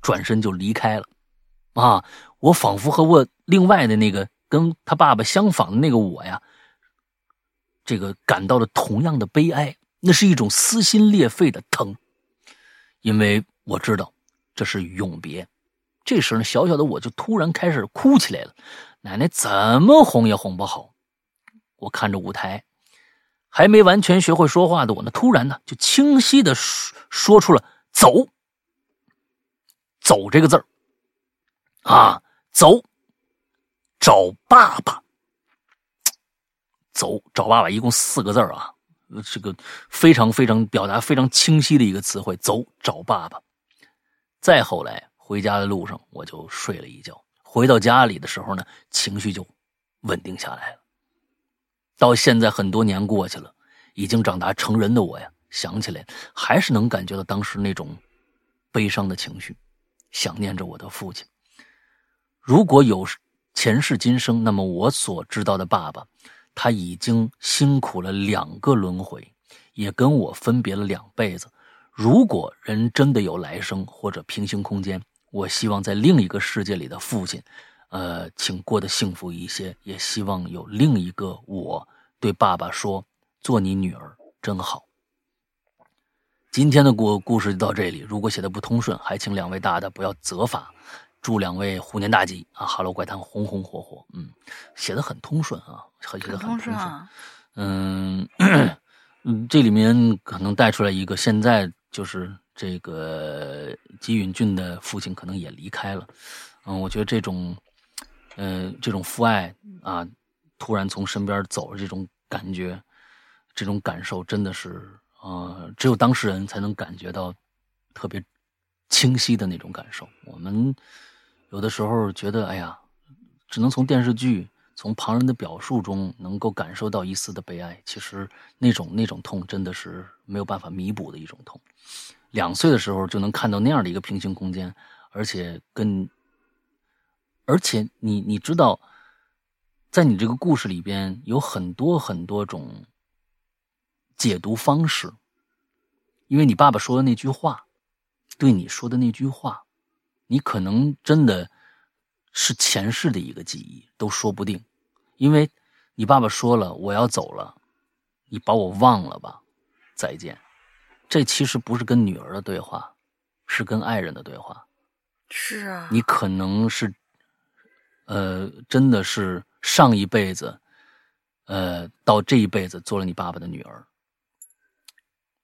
转身就离开了，啊，我仿佛和我另外的那个跟他爸爸相仿的那个我呀，这个感到了同样的悲哀，那是一种撕心裂肺的疼，因为我知道这是永别。这时呢，小小的我就突然开始哭起来了，奶奶怎么哄也哄不好，我看着舞台。还没完全学会说话的我呢，突然呢，就清晰的说说出了“走”，“走”这个字儿，啊，走，找爸爸，走找爸爸，一共四个字儿啊，这个非常非常表达非常清晰的一个词汇，走找爸爸。再后来回家的路上，我就睡了一觉。回到家里的时候呢，情绪就稳定下来了。到现在很多年过去了，已经长大成人的我呀，想起来还是能感觉到当时那种悲伤的情绪，想念着我的父亲。如果有前世今生，那么我所知道的爸爸，他已经辛苦了两个轮回，也跟我分别了两辈子。如果人真的有来生或者平行空间，我希望在另一个世界里的父亲。呃，请过得幸福一些，也希望有另一个我对爸爸说：“做你女儿真好。”今天的故故事就到这里。如果写的不通顺，还请两位大大不要责罚。祝两位虎年大吉啊！哈喽怪谈红红火火，嗯，写的很通顺啊，写的很通顺。嗯 嗯，这里面可能带出来一个，现在就是这个吉允俊的父亲可能也离开了。嗯，我觉得这种。呃，这种父爱啊，突然从身边走了，这种感觉，这种感受，真的是啊，只有当事人才能感觉到特别清晰的那种感受。我们有的时候觉得，哎呀，只能从电视剧、从旁人的表述中能够感受到一丝的悲哀。其实那种那种痛，真的是没有办法弥补的一种痛。两岁的时候就能看到那样的一个平行空间，而且跟。而且你你知道，在你这个故事里边有很多很多种解读方式，因为你爸爸说的那句话，对你说的那句话，你可能真的是前世的一个记忆都说不定，因为你爸爸说了我要走了，你把我忘了吧，再见。这其实不是跟女儿的对话，是跟爱人的对话。是啊，你可能是。呃，真的是上一辈子，呃，到这一辈子做了你爸爸的女儿。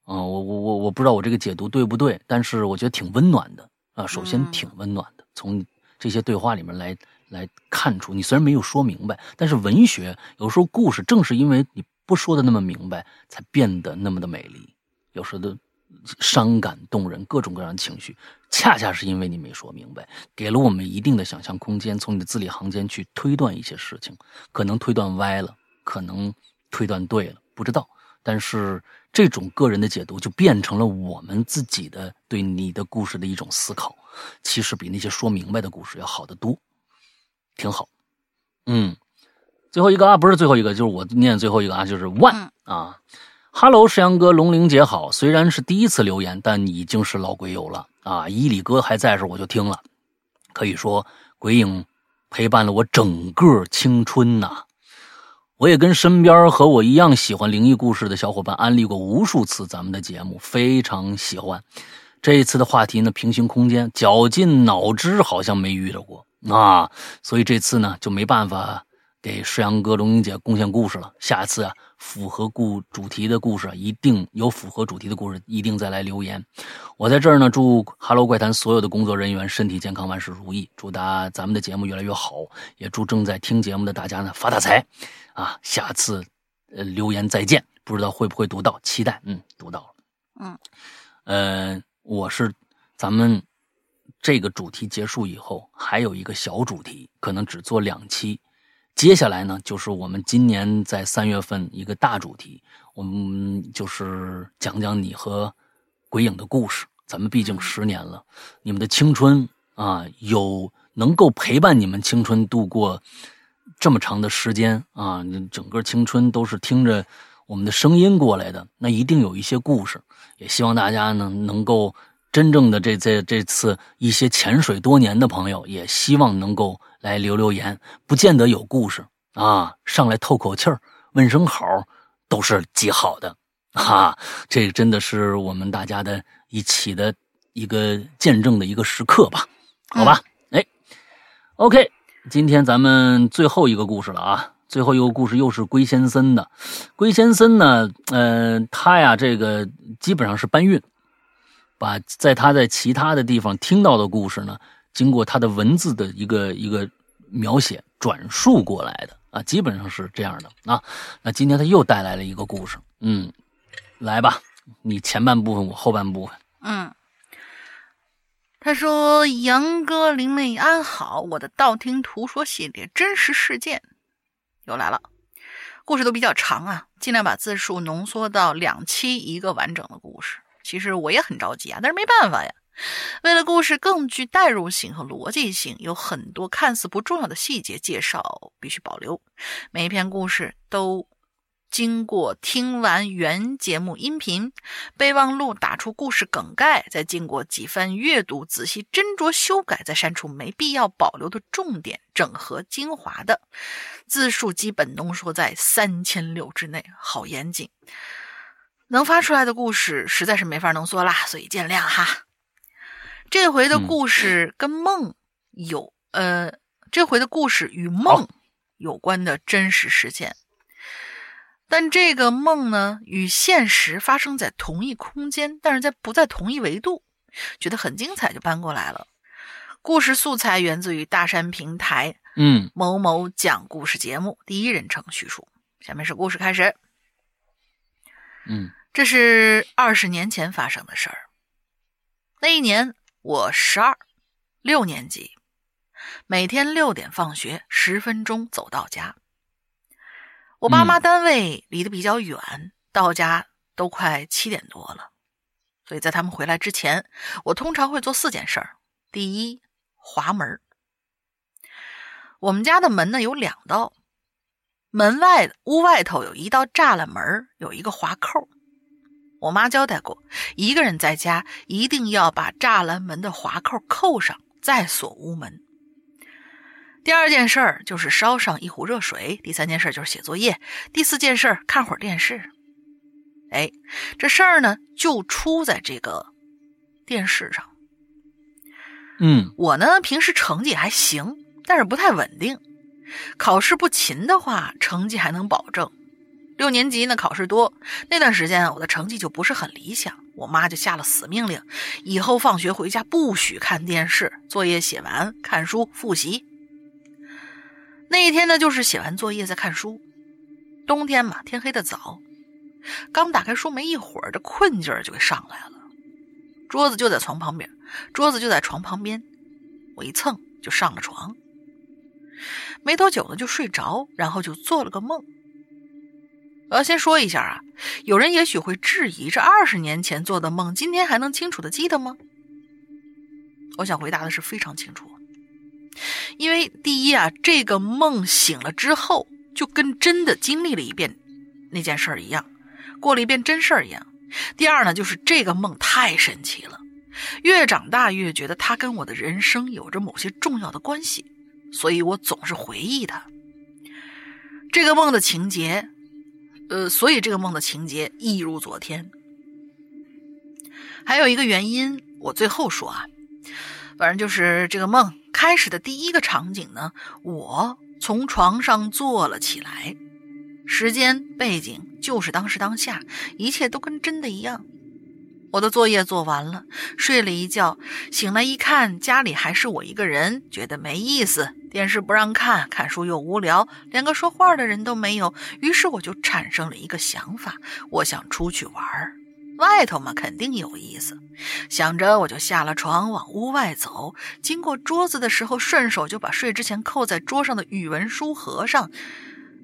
啊，我我我我不知道我这个解读对不对，但是我觉得挺温暖的啊。首先挺温暖的，从这些对话里面来来看出，你虽然没有说明白，但是文学有时候故事正是因为你不说的那么明白，才变得那么的美丽。有时候的。伤感动人，各种各样的情绪，恰恰是因为你没说明白，给了我们一定的想象空间，从你的字里行间去推断一些事情，可能推断歪了，可能推断对了，不知道。但是这种个人的解读就变成了我们自己的对你的故事的一种思考，其实比那些说明白的故事要好得多，挺好。嗯，最后一个啊，不是最后一个，就是我念最后一个啊，就是 one 啊。哈喽，石阳哥，龙玲姐好。虽然是第一次留言，但已经是老鬼友了啊！伊里哥还在时我就听了，可以说鬼影陪伴了我整个青春呐。我也跟身边和我一样喜欢灵异故事的小伙伴安利过无数次咱们的节目，非常喜欢。这一次的话题呢，平行空间，绞尽脑汁好像没遇到过啊，所以这次呢就没办法给石阳哥、龙英姐贡献故事了。下次啊。符合故主题的故事，一定有符合主题的故事，一定再来留言。我在这儿呢，祝《哈喽怪谈》所有的工作人员身体健康，万事如意。祝大咱们的节目越来越好，也祝正在听节目的大家呢发大财。啊，下次呃留言再见，不知道会不会读到，期待。嗯，读到了。嗯，呃，我是咱们这个主题结束以后，还有一个小主题，可能只做两期。接下来呢，就是我们今年在三月份一个大主题，我们就是讲讲你和鬼影的故事。咱们毕竟十年了，你们的青春啊，有能够陪伴你们青春度过这么长的时间啊，整个青春都是听着我们的声音过来的，那一定有一些故事。也希望大家呢，能够真正的这这这次一些潜水多年的朋友，也希望能够。来留留言，不见得有故事啊，上来透口气儿，问声好，都是极好的哈。这真的是我们大家的一起的一个见证的一个时刻吧？好吧，哎，OK，今天咱们最后一个故事了啊，最后一个故事又是龟先森的。龟先森呢，呃，他呀，这个基本上是搬运，把在他在其他的地方听到的故事呢，经过他的文字的一个一个。描写转述过来的啊，基本上是这样的啊。那今天他又带来了一个故事，嗯，来吧，你前半部分，我后半部分。嗯，他说：“杨哥、林妹安好，我的道听途说系列真实事件又来了，故事都比较长啊，尽量把字数浓缩到两期一个完整的故事。其实我也很着急啊，但是没办法呀。”为了故事更具代入性和逻辑性，有很多看似不重要的细节介绍必须保留。每一篇故事都经过听完原节目音频备忘录，打出故事梗概，再经过几番阅读，仔细斟酌修改，再删除没必要保留的重点，整合精华的字数，基本浓缩在三千六之内，好严谨。能发出来的故事实在是没法浓缩啦，所以见谅哈。这回的故事跟梦有，呃，这回的故事与梦有关的真实事件，但这个梦呢，与现实发生在同一空间，但是在不在同一维度，觉得很精彩，就搬过来了。故事素材源自于大山平台，嗯，某某讲故事节目，第一人称叙述。下面是故事开始，嗯，这是二十年前发生的事儿，那一年。我十二，六年级，每天六点放学，十分钟走到家。我爸妈单位离得比较远，到家都快七点多了。所以在他们回来之前，我通常会做四件事儿。第一，滑门。我们家的门呢有两道，门外屋外头有一道栅栏门，有一个滑扣。我妈交代过，一个人在家一定要把栅栏门的滑扣扣上，再锁屋门。第二件事儿就是烧上一壶热水。第三件事就是写作业。第四件事看会儿电视。哎，这事儿呢就出在这个电视上。嗯，我呢平时成绩还行，但是不太稳定。考试不勤的话，成绩还能保证。六年级呢，考试多，那段时间我的成绩就不是很理想。我妈就下了死命令，以后放学回家不许看电视，作业写完看书复习。那一天呢，就是写完作业在看书。冬天嘛，天黑的早，刚打开书没一会儿，这困劲儿就给上来了。桌子就在床旁边，桌子就在床旁边，我一蹭就上了床。没多久呢，就睡着，然后就做了个梦。我要先说一下啊，有人也许会质疑，这二十年前做的梦，今天还能清楚的记得吗？我想回答的是非常清楚，因为第一啊，这个梦醒了之后，就跟真的经历了一遍那件事儿一样，过了一遍真事儿一样。第二呢，就是这个梦太神奇了，越长大越觉得它跟我的人生有着某些重要的关系，所以我总是回忆它。这个梦的情节。呃，所以这个梦的情节一如昨天。还有一个原因，我最后说啊，反正就是这个梦开始的第一个场景呢，我从床上坐了起来，时间背景就是当时当下，一切都跟真的一样。我的作业做完了，睡了一觉，醒来一看，家里还是我一个人，觉得没意思。电视不让看，看书又无聊，连个说话的人都没有。于是我就产生了一个想法，我想出去玩儿，外头嘛肯定有意思。想着我就下了床，往屋外走。经过桌子的时候，顺手就把睡之前扣在桌上的语文书合上。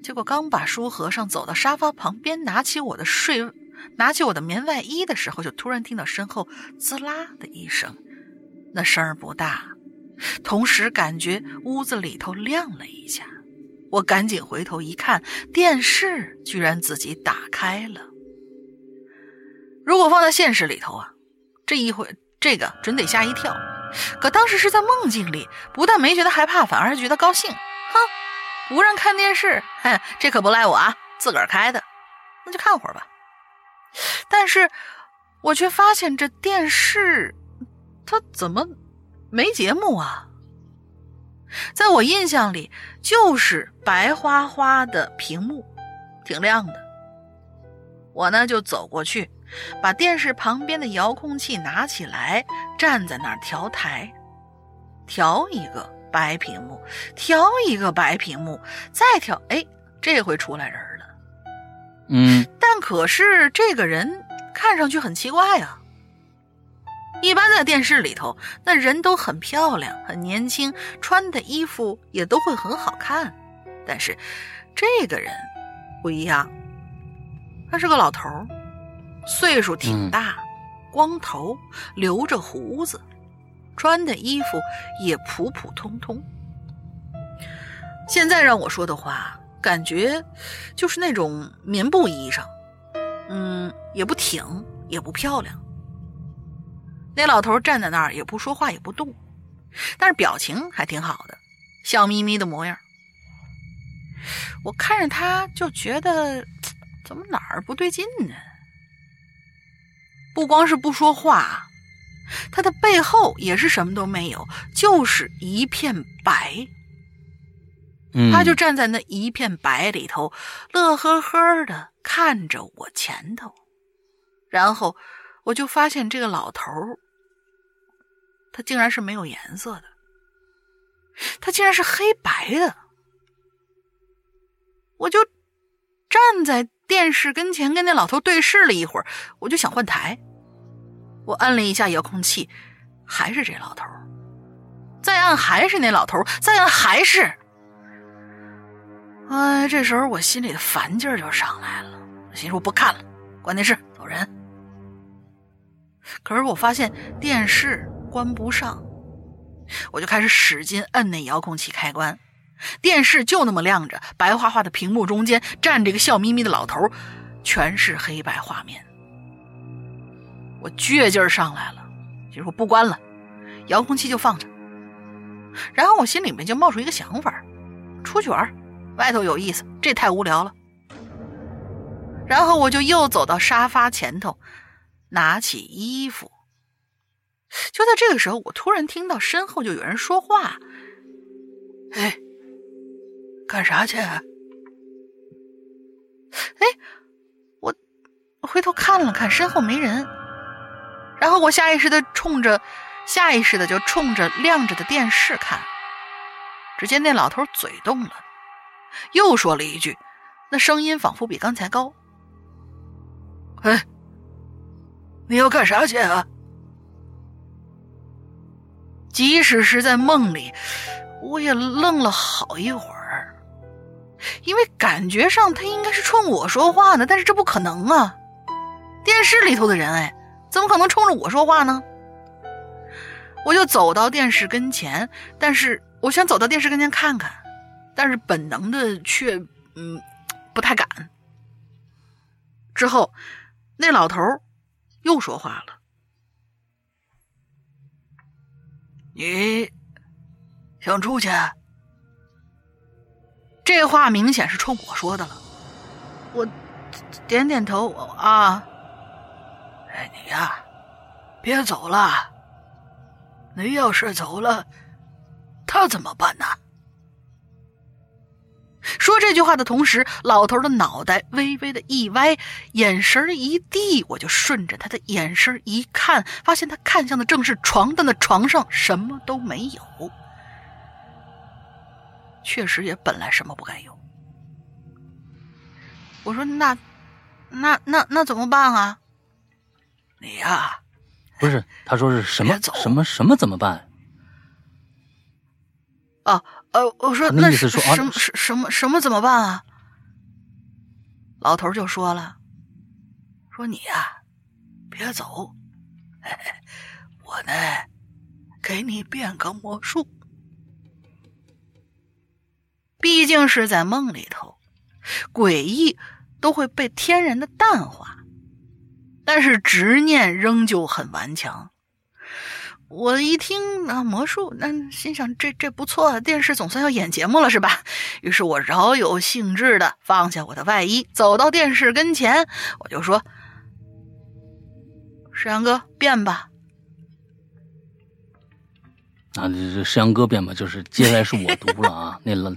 结果刚把书合上，走到沙发旁边，拿起我的睡。拿起我的棉外衣的时候，就突然听到身后“滋啦”的一声，那声儿不大，同时感觉屋子里头亮了一下。我赶紧回头一看，电视居然自己打开了。如果放在现实里头啊，这一回这个准得吓一跳。可当时是在梦境里，不但没觉得害怕，反而觉得高兴。哼，无人看电视，哼，这可不赖我啊，自个儿开的，那就看会儿吧。但是，我却发现这电视，它怎么没节目啊？在我印象里，就是白花花的屏幕，挺亮的。我呢就走过去，把电视旁边的遥控器拿起来，站在那儿调台，调一个白屏幕，调一个白屏幕，再调，哎，这回出来人了。嗯，但可是这个人看上去很奇怪啊。一般在电视里头，那人都很漂亮、很年轻，穿的衣服也都会很好看。但是这个人不一样，他是个老头儿，岁数挺大，光头，留着胡子，穿的衣服也普普通通。现在让我说的话。感觉就是那种棉布衣裳，嗯，也不挺，也不漂亮。那老头站在那儿，也不说话，也不动，但是表情还挺好的，笑眯眯的模样。我看着他就觉得，怎么哪儿不对劲呢？不光是不说话，他的背后也是什么都没有，就是一片白。他就站在那一片白里头，乐呵呵的看着我前头，然后我就发现这个老头他竟然是没有颜色的，他竟然是黑白的。我就站在电视跟前，跟那老头对视了一会儿，我就想换台，我按了一下遥控器，还是这老头再按还是那老头再按还是。哎，这时候我心里的烦劲儿就上来了，我心说不看了，关电视，走人。可是我发现电视关不上，我就开始使劲摁那遥控器开关，电视就那么亮着，白花花的屏幕中间站着一个笑眯眯的老头，全是黑白画面。我倔劲儿上来了，就说不关了，遥控器就放着。然后我心里面就冒出一个想法，出去玩。外头有意思，这太无聊了。然后我就又走到沙发前头，拿起衣服。就在这个时候，我突然听到身后就有人说话：“哎，干啥去？”哎，我回头看了看，身后没人。然后我下意识的冲着，下意识的就冲着亮着的电视看。只见那老头嘴动了。又说了一句，那声音仿佛比刚才高。哎，你要干啥去啊？即使是在梦里，我也愣了好一会儿，因为感觉上他应该是冲我说话呢，但是这不可能啊！电视里头的人，哎，怎么可能冲着我说话呢？我就走到电视跟前，但是我想走到电视跟前看看。但是本能的却，嗯，不太敢。之后，那老头又说话了：“你想出去？”这话明显是冲我说的了。我点点头啊。哎，你呀，别走了。你要是走了，他怎么办呢？说这句话的同时，老头的脑袋微微的一歪，眼神一低，我就顺着他的眼神一看，发现他看向的正是床，但那床上什么都没有。确实也本来什么不该有。我说那，那那那怎么办啊？你呀，不是，他说是什么什么什么怎么办？啊呃，我说那什么什什么什么怎么办啊？老头就说了，说你呀、别走，我呢给你变个魔术。毕竟是在梦里头，诡异都会被天然的淡化，但是执念仍旧很顽强。我一听啊魔术，那心想这这不错，电视总算要演节目了是吧？于是我饶有兴致的放下我的外衣，走到电视跟前，我就说：“石阳哥，变吧。啊，这这石阳哥变吧，就是接下来是我读了啊。那老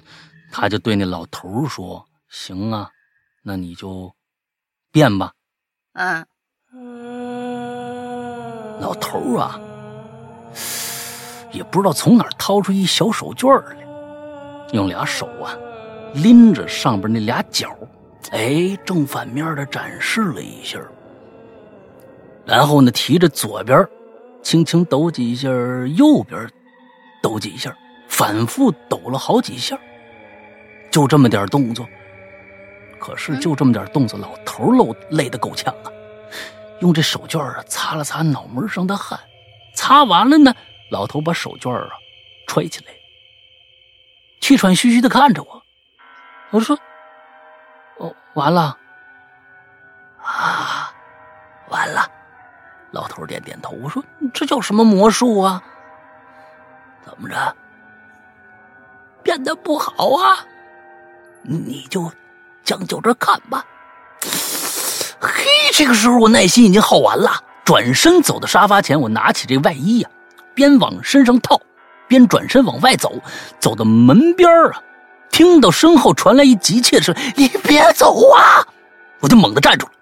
他就对那老头说：“行啊，那你就变吧。”嗯，老头啊，也不知道从哪儿掏出一小手绢儿来，用俩手啊拎着上边那俩角，哎，正反面的展示了一下儿然后呢，提着左边，轻轻抖几下儿，右边抖几下儿，反复抖了好几下儿就这么点儿动作。可是就这么点儿动作，老头儿累累得够呛啊。用这手绢啊擦了擦脑门上的汗，擦完了呢，老头把手绢啊揣起来，气喘吁吁的看着我。我说：“哦，完了啊，完了。”老头点点头。我说：“这叫什么魔术啊？怎么着？变得不好啊？你就将就着看吧。”嘿，这个时候我耐心已经耗完了，转身走到沙发前，我拿起这外衣呀、边往身上套，边转身往外走，走到门边啊，听到身后传来一急切的声：“你别走啊！”我就猛地站住了，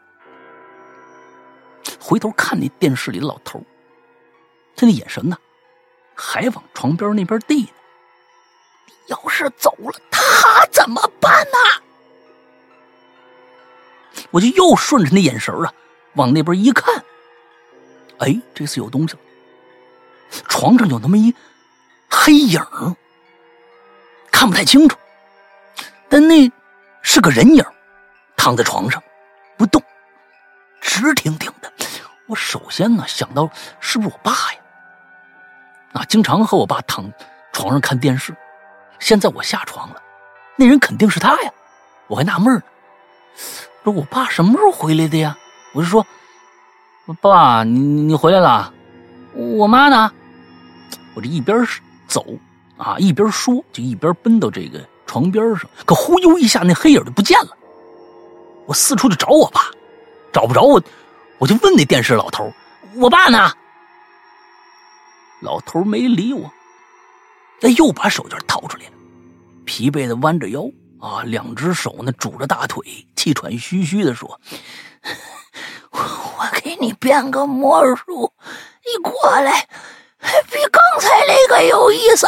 回头看那电视里的老头，他那眼神呢，还往床边那边递呢。你要是走了，他怎么办呢？我就又顺着那眼神啊，往那边一看，哎，这次有东西了。床上有那么一黑影看不太清楚，但那是个人影躺在床上不动，直挺挺的。我首先呢想到是不是我爸呀？啊，经常和我爸躺床上看电视，现在我下床了，那人肯定是他呀。我还纳闷呢。说我爸什么时候回来的呀？我就说，爸，你你回来了，我妈呢？我这一边走啊，一边说，就一边奔到这个床边上。可忽悠一下，那黑影就不见了。我四处的找我爸，找不着我，我就问那电视老头：“我爸呢？”老头没理我，他又把手绢掏出来了，疲惫的弯着腰。啊，两只手呢拄着大腿，气喘吁吁的说：“ 我你变个魔术，你过来，比刚才那个有意思。”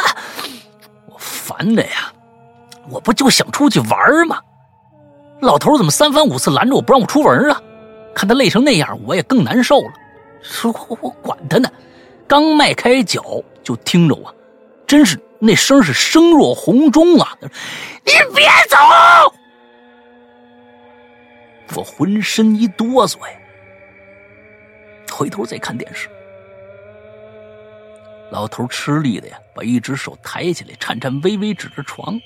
我烦的呀，我不就想出去玩吗？老头怎么三番五次拦着我不让我出门啊？看他累成那样，我也更难受了。说我我管他呢，刚迈开脚，就听着我，真是。那声是声若洪钟啊！你别走！我浑身一哆嗦呀，回头再看电视，老头吃力的呀，把一只手抬起来，颤颤巍巍指着床：“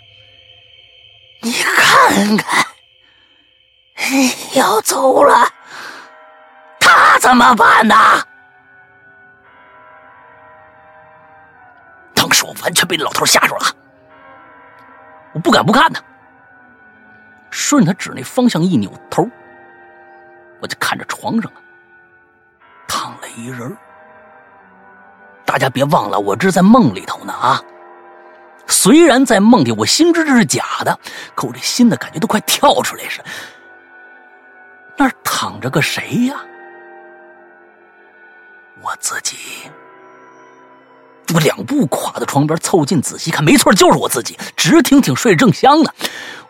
你看看，要走了，他怎么办呢？”当时我完全被老头吓住了，我不敢不看呢。顺他指那方向一扭头，我就看着床上啊，躺了一人。大家别忘了，我这是在梦里头呢啊！虽然在梦里我心知这是假的，可我这心的感觉都快跳出来似的。那儿躺着个谁呀？我自己。我两步跨到床边，凑近仔细看，没错，就是我自己，直挺挺睡得正香呢。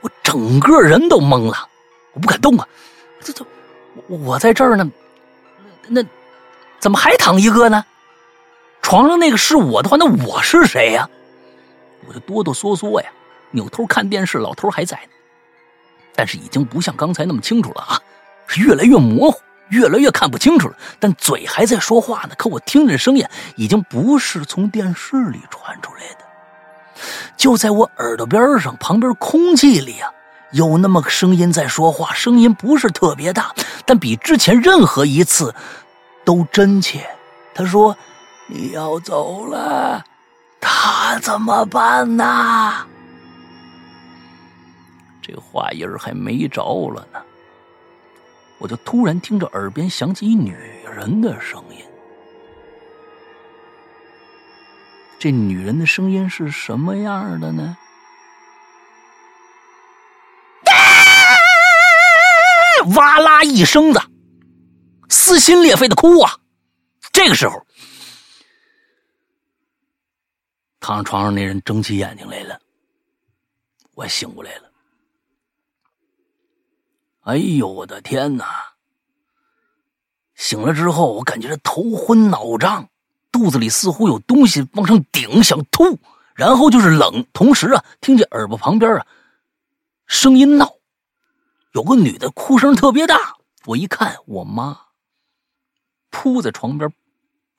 我整个人都懵了，我不敢动啊。这这，我在这儿呢，那怎么还躺一个呢？床上那个是我的话，那我是谁呀？我就哆哆嗦嗦呀，扭头看电视，老头还在呢，但是已经不像刚才那么清楚了啊，是越来越模糊。越来越看不清楚了，但嘴还在说话呢。可我听着声音已经不是从电视里传出来的，就在我耳朵边上，旁边空气里啊，有那么个声音在说话。声音不是特别大，但比之前任何一次都真切。他说：“你要走了，他怎么办呢？”这话音还没着了呢。我就突然听着耳边响起一女人的声音，这女人的声音是什么样的呢？哇啦一声子，撕心裂肺的哭啊！这个时候，躺床上那人睁起眼睛来了，我醒过来了。哎呦，我的天哪！醒了之后，我感觉这头昏脑胀，肚子里似乎有东西往上顶，想吐。然后就是冷，同时啊，听见耳朵旁边啊声音闹，有个女的哭声特别大。我一看，我妈扑在床边，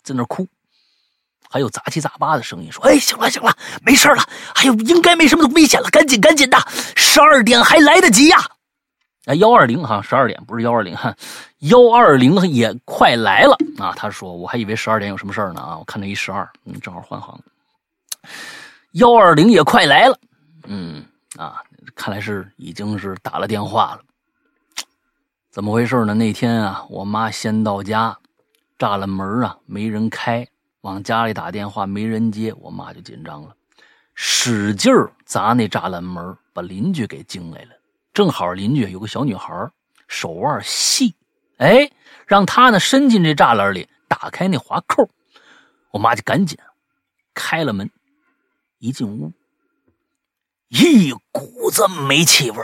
在那哭，还有杂七杂八的声音说：“哎，行了行了，没事了，哎呦，应该没什么危险了，赶紧赶紧的，十二点还来得及呀。”哎，幺二零哈，十二点不是幺二零哈，幺二零也快来了啊！他说，我还以为十二点有什么事呢啊！我看着一十二，嗯，正好换行。幺二零也快来了，嗯啊，看来是已经是打了电话了。怎么回事呢？那天啊，我妈先到家，栅栏门啊没人开，往家里打电话没人接，我妈就紧张了，使劲砸那栅栏门，把邻居给惊来了。正好邻居有个小女孩，手腕细，哎，让她呢伸进这栅栏里，打开那滑扣，我妈就赶紧开了门，一进屋，一股子煤气味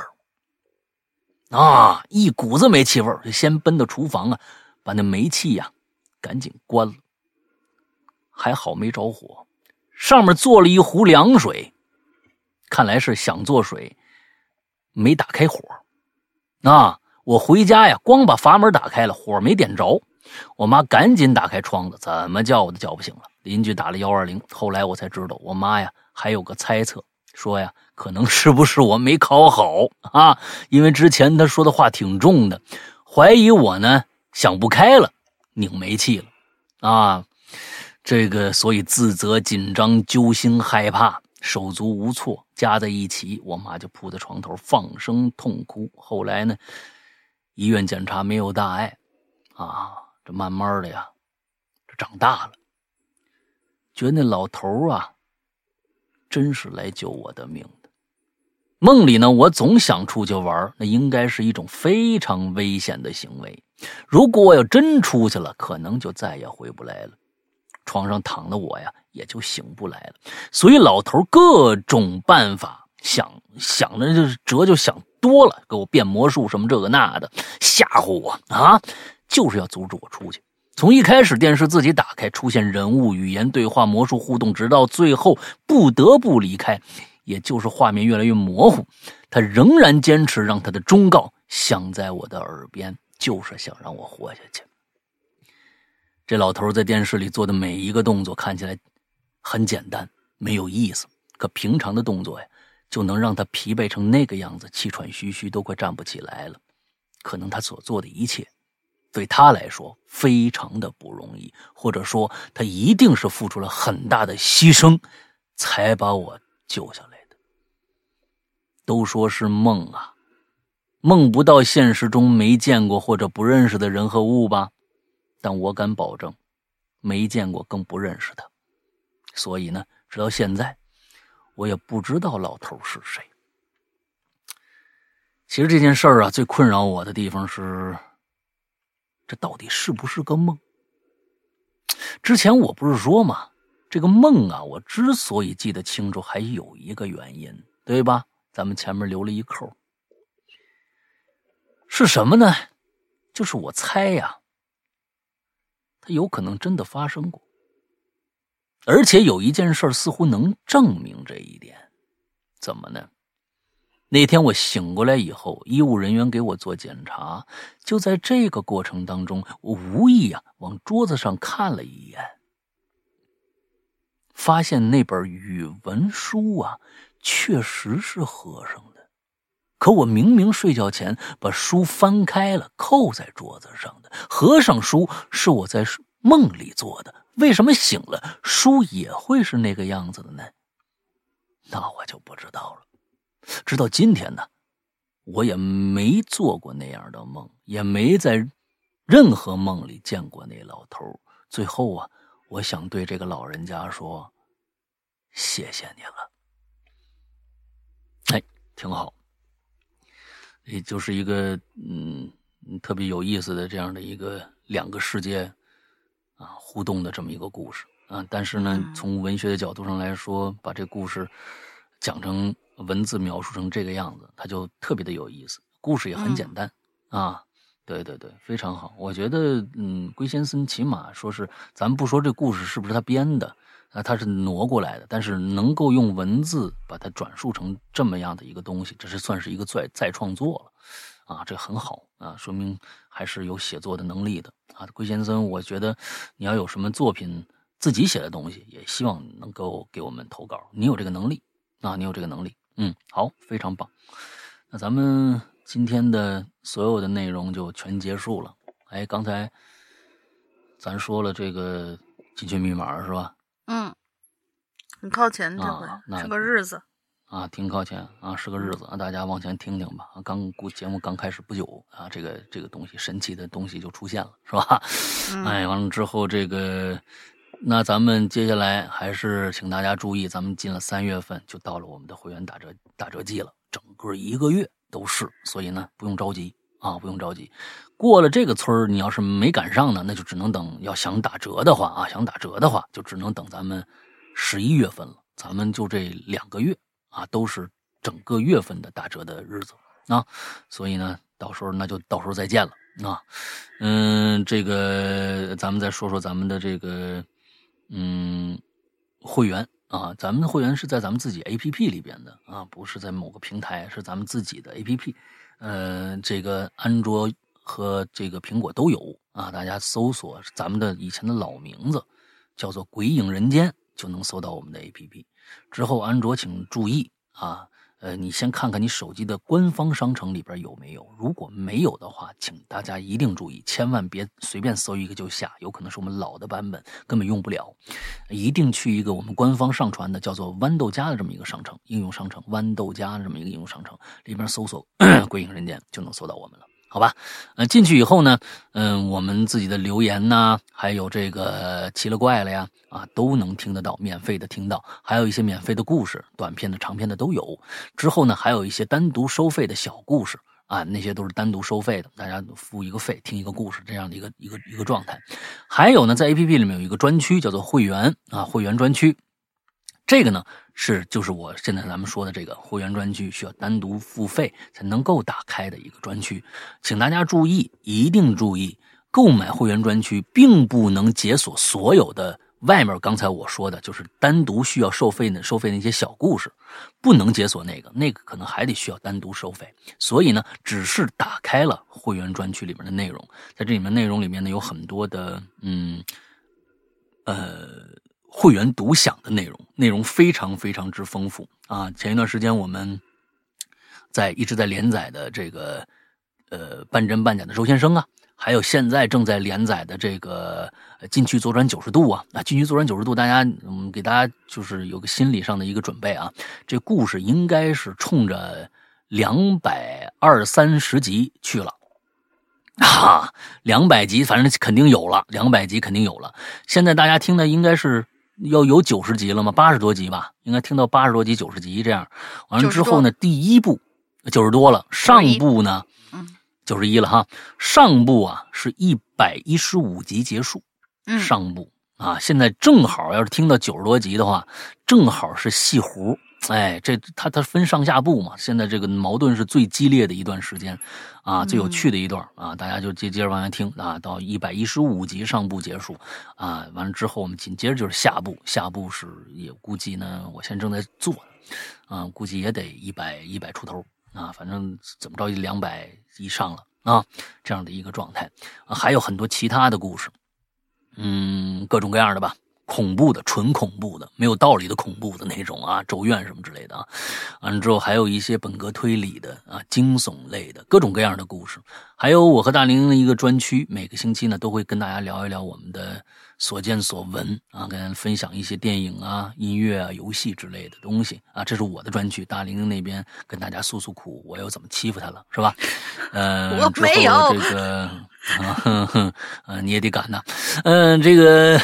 啊，一股子煤气味就先奔到厨房啊，把那煤气呀赶紧关了，还好没着火，上面做了一壶凉水，看来是想做水。没打开火，啊！我回家呀，光把阀门打开了，火没点着。我妈赶紧打开窗子，怎么叫我都叫不醒了。邻居打了幺二零，后来我才知道，我妈呀还有个猜测，说呀可能是不是我没考好啊？因为之前她说的话挺重的，怀疑我呢想不开了，拧煤气了啊！这个所以自责、紧张、揪心、害怕。手足无措，加在一起，我妈就扑在床头放声痛哭。后来呢，医院检查没有大碍，啊，这慢慢的呀，这长大了，觉得那老头啊，真是来救我的命的。梦里呢，我总想出去玩，那应该是一种非常危险的行为。如果我要真出去了，可能就再也回不来了。床上躺的我呀。也就醒不来了，所以老头各种办法想想的，就是辙就想多了，给我变魔术什么这个那的，吓唬我啊，就是要阻止我出去。从一开始电视自己打开，出现人物、语言对话、魔术互动，直到最后不得不离开，也就是画面越来越模糊，他仍然坚持让他的忠告响在我的耳边，就是想让我活下去。这老头在电视里做的每一个动作，看起来。很简单，没有意思。可平常的动作呀，就能让他疲惫成那个样子，气喘吁吁，都快站不起来了。可能他所做的一切，对他来说非常的不容易，或者说他一定是付出了很大的牺牲，才把我救下来的。都说是梦啊，梦不到现实中没见过或者不认识的人和物吧？但我敢保证，没见过更不认识他。所以呢，直到现在，我也不知道老头是谁。其实这件事儿啊，最困扰我的地方是，这到底是不是个梦？之前我不是说嘛，这个梦啊，我之所以记得清楚，还有一个原因，对吧？咱们前面留了一扣，是什么呢？就是我猜呀，它有可能真的发生过，而且有一件事似乎能证明这一点，怎么呢？那天我醒过来以后，医务人员给我做检查，就在这个过程当中，我无意啊往桌子上看了一眼，发现那本语文书啊确实是合上的，可我明明睡觉前把书翻开了，扣在桌子上的，合上书是我在梦里做的，为什么醒了书也会是那个样子的呢？那我就不知道了。直到今天呢，我也没做过那样的梦，也没在任何梦里见过那老头。最后啊，我想对这个老人家说：“谢谢你了。”哎，挺好，也就是一个嗯特别有意思的这样的一个两个世界啊互动的这么一个故事啊。但是呢，从文学的角度上来说，把这故事讲成。文字描述成这个样子，它就特别的有意思。故事也很简单啊，对对对，非常好。我觉得，嗯，龟先生起码说是，咱不说这故事是不是他编的，啊，他是挪过来的，但是能够用文字把它转述成这么样的一个东西，这是算是一个再再创作了，啊，这很好啊，说明还是有写作的能力的啊。龟先生，我觉得你要有什么作品自己写的东西，也希望能够给我们投稿，你有这个能力啊，你有这个能力。嗯，好，非常棒。那咱们今天的所有的内容就全结束了。哎，刚才咱说了这个进群密码是吧？嗯，很靠前这回是个日子啊，挺靠前啊，是个日子啊，大家往前听听吧。刚节目刚开始不久啊，这个这个东西神奇的东西就出现了，是吧？哎，完了之后这个。那咱们接下来还是请大家注意，咱们进了三月份，就到了我们的会员打折打折季了，整个一个月都是，所以呢不用着急啊，不用着急。过了这个村你要是没赶上呢，那就只能等。要想打折的话啊，想打折的话，就只能等咱们十一月份了。咱们就这两个月啊，都是整个月份的打折的日子啊，所以呢，到时候那就到时候再见了啊。嗯，这个咱们再说说咱们的这个。嗯，会员啊，咱们的会员是在咱们自己 A P P 里边的啊，不是在某个平台，是咱们自己的 A P P。嗯，这个安卓和这个苹果都有啊，大家搜索咱们的以前的老名字，叫做“鬼影人间”，就能搜到我们的 A P P。之后，安卓请注意啊。呃，你先看看你手机的官方商城里边有没有，如果没有的话，请大家一定注意，千万别随便搜一个就下，有可能是我们老的版本，根本用不了。一定去一个我们官方上传的叫做豌豆荚的这么一个商城，应用商城豌豆荚这么一个应用商城里边搜索“鬼影人间”就能搜到我们了。好吧，呃，进去以后呢，嗯，我们自己的留言呐，还有这个奇了怪了呀，啊，都能听得到，免费的听到，还有一些免费的故事，短片的、长片的都有。之后呢，还有一些单独收费的小故事啊，那些都是单独收费的，大家付一个费听一个故事这样的一个一个一个状态。还有呢，在 A P P 里面有一个专区叫做会员啊，会员专区。这个呢是就是我现在咱们说的这个会员专区需要单独付费才能够打开的一个专区，请大家注意，一定注意，购买会员专区并不能解锁所有的外面刚才我说的，就是单独需要收费的收费那些小故事，不能解锁那个，那个可能还得需要单独收费。所以呢，只是打开了会员专区里面的内容，在这里面内容里面呢有很多的嗯，呃。会员独享的内容，内容非常非常之丰富啊！前一段时间我们在一直在连载的这个呃半真半假的周先生啊，还有现在正在连载的这个禁区左转九十度啊，啊禁区左转九十度，大家嗯给大家就是有个心理上的一个准备啊，这故事应该是冲着两百二三十集去了。啊，两百集，反正肯定有了，两百集肯定有了。现在大家听的应该是要有九十集了吗？八十多集吧，应该听到八十多集、九十集这样。完了之后呢，第一部九十多了，上部呢，嗯，九十一了哈。上部啊是一百一十五集结束，嗯，上部啊，现在正好要是听到九十多集的话，正好是戏胡。哎，这他他分上下部嘛，现在这个矛盾是最激烈的一段时间，啊，最有趣的一段啊，大家就接接着往下听啊，到一百一十五集上部结束，啊，完了之后我们紧接着就是下部，下部是也估计呢，我现在正在做，啊，估计也得一百一百出头啊，反正怎么着也两百以上了啊，这样的一个状态，啊，还有很多其他的故事，嗯，各种各样的吧。恐怖的，纯恐怖的，没有道理的恐怖的那种啊，咒怨什么之类的啊。完了之后还有一些本格推理的啊，惊悚类的各种各样的故事。还有我和大玲的一个专区，每个星期呢都会跟大家聊一聊我们的所见所闻啊，跟分享一些电影啊、音乐啊、游戏之类的东西啊。这是我的专区，大玲那边跟大家诉诉苦，我又怎么欺负他了，是吧？呃，我没有这个。啊哼哼，啊你也得敢呐，嗯，这个，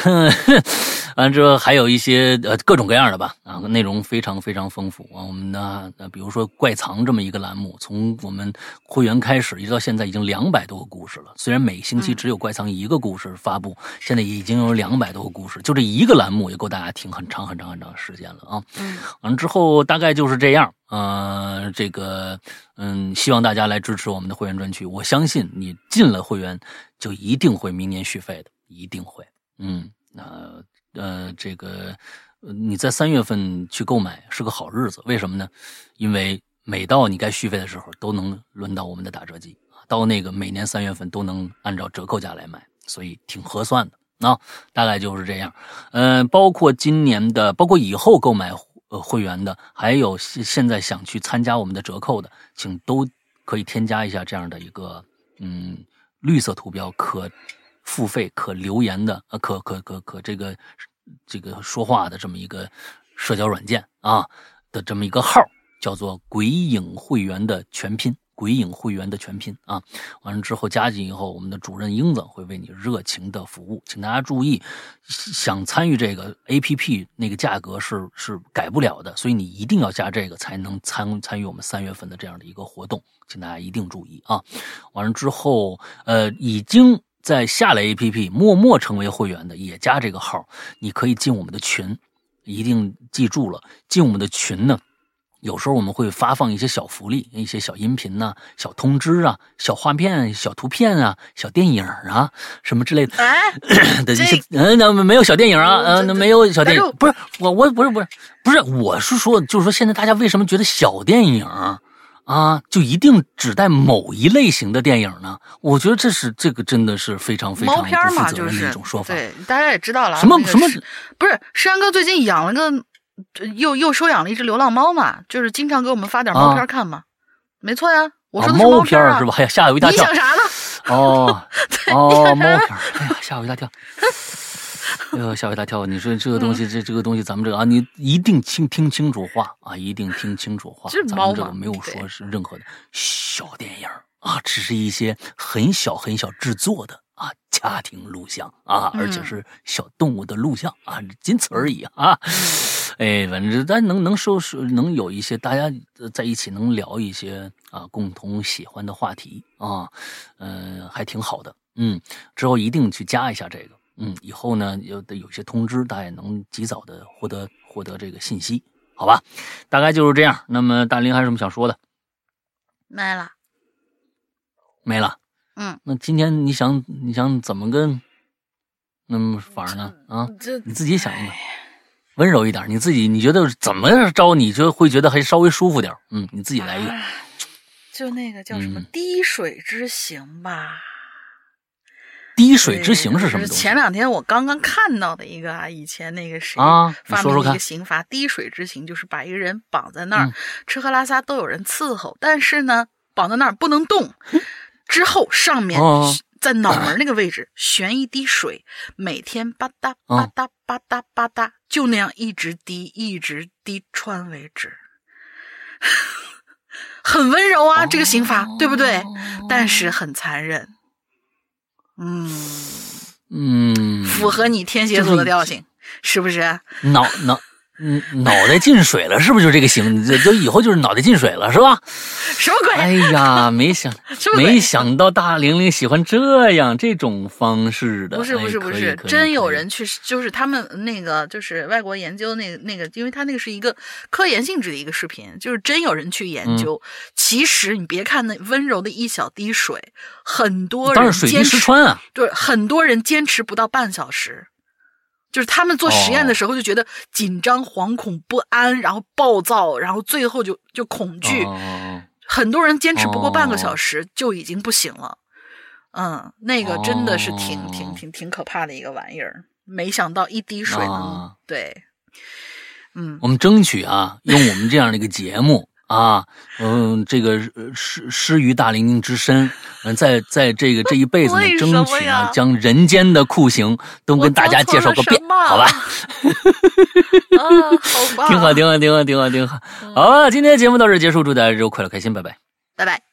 完之后还有一些呃各种各样的吧，啊内容非常非常丰富啊。我们呢，比如说怪藏这么一个栏目，从我们会员开始一直到现在已经两百多个故事了。虽然每星期只有怪藏一个故事发布，现在已经有两百多个故事，就这一个栏目也够大家听很长很长很长时间了啊。嗯，完了之后大概就是这样。呃，这个，嗯，希望大家来支持我们的会员专区。我相信你进了会员，就一定会明年续费的，一定会。嗯，那呃，呃这个你在三月份去购买是个好日子，为什么呢？因为每到你该续费的时候，都能轮到我们的打折季到那个每年三月份都能按照折扣价来买，所以挺合算的啊。大概就是这样。嗯，包括今年的，包括以后购买。呃，会员的，还有现在想去参加我们的折扣的，请都可以添加一下这样的一个嗯绿色图标可付费可留言的呃可可可可这个这个说话的这么一个社交软件啊的这么一个号，叫做鬼影会员的全拼。鬼影会员的全拼啊，完了之后加进以后，我们的主任英子会为你热情的服务，请大家注意，想参与这个 A P P 那个价格是是改不了的，所以你一定要加这个才能参参与我们三月份的这样的一个活动，请大家一定注意啊。完了之后，呃，已经在下了 A P P 默默成为会员的也加这个号，你可以进我们的群，一定记住了，进我们的群呢。有时候我们会发放一些小福利，一些小音频呐、小通知啊、小画片、小图片啊、小电影啊，什么之类的。哎，的一些嗯，那没有小电影啊，嗯，那没有小电影。不是我，我不是不是不是，我是说，就是说，现在大家为什么觉得小电影啊，就一定只带某一类型的电影呢？我觉得这是这个真的是非常非常不负责任的一种说法。对，大家也知道了。什么什么？不是，山哥最近养了个。又又收养了一只流浪猫嘛，就是经常给我们发点猫片看嘛，没错呀。我说猫片是吧？哎呀，吓我一大跳！你想啥呢？哦 哦，猫片哎呀，吓我一大跳！哎呦，吓我一大跳！你说这个东西，这这个东西，咱们这个啊，你一定听听清楚话啊，一定听清楚话。咱们这个没有说是任何的小电影啊，只是一些很小很小制作的。啊，家庭录像啊，而且是小动物的录像啊，仅此而已啊。哎，反正咱能能收是能有一些大家在一起能聊一些啊共同喜欢的话题啊，嗯，还挺好的。嗯，之后一定去加一下这个。嗯，以后呢有的有些通知，大家也能及早的获得获得这个信息，好吧？大概就是这样。那么大林还有什么想说的？没了，没了。嗯，那今天你想你想怎么跟那么法呢？啊，你自己想一想，温柔一点。你自己你觉得怎么着？你就会觉得还稍微舒服点。嗯，你自己来一个。就那个叫什么“滴水之行”吧。滴水之行是什么东西？前两天我刚刚看到的一个啊，以前那个谁啊发明的一个刑罚“滴水之行”，就是把一个人绑在那儿，吃喝拉撒都有人伺候，但是呢，绑在那儿不能动。之后，上面在脑门那个位置悬一滴水，每天吧嗒吧嗒吧嗒吧嗒，就那样一直滴，一直滴穿为止。很温柔啊，这个刑罚对不对？但是很残忍。嗯嗯，符合你天蝎座的调性。是不是？脑脑。嗯，脑袋进水了，是不是就这个形？这就以后就是脑袋进水了，是吧？什么鬼？哎呀，没想 没想到大玲玲喜欢这样这种方式的。不是不是不是，真有人去，就是他们那个就是外国研究那个那个，因为他那个是一个科研性质的一个视频，就是真有人去研究。其实你别看那温柔的一小滴水，很多人水滴石穿啊，对，很多人坚持不到半小时。就是他们做实验的时候就觉得紧张、惶恐、不安，然后暴躁，然后最后就就恐惧。很多人坚持不过半个小时就已经不行了。嗯，那个真的是挺挺挺挺可怕的一个玩意儿。没想到一滴水能对，嗯，我们争取啊，用我们这样的一个节目。啊，嗯，这个失失于大玲玲之身，嗯，在在这个这一辈子呢，争取呢，将人间的酷刑都跟大家介绍个遍，好吧？啊，好吧，挺好，挺好，挺好，挺好，挺好。好，今天节目到这结束，祝大家周快乐开心，拜拜，拜拜。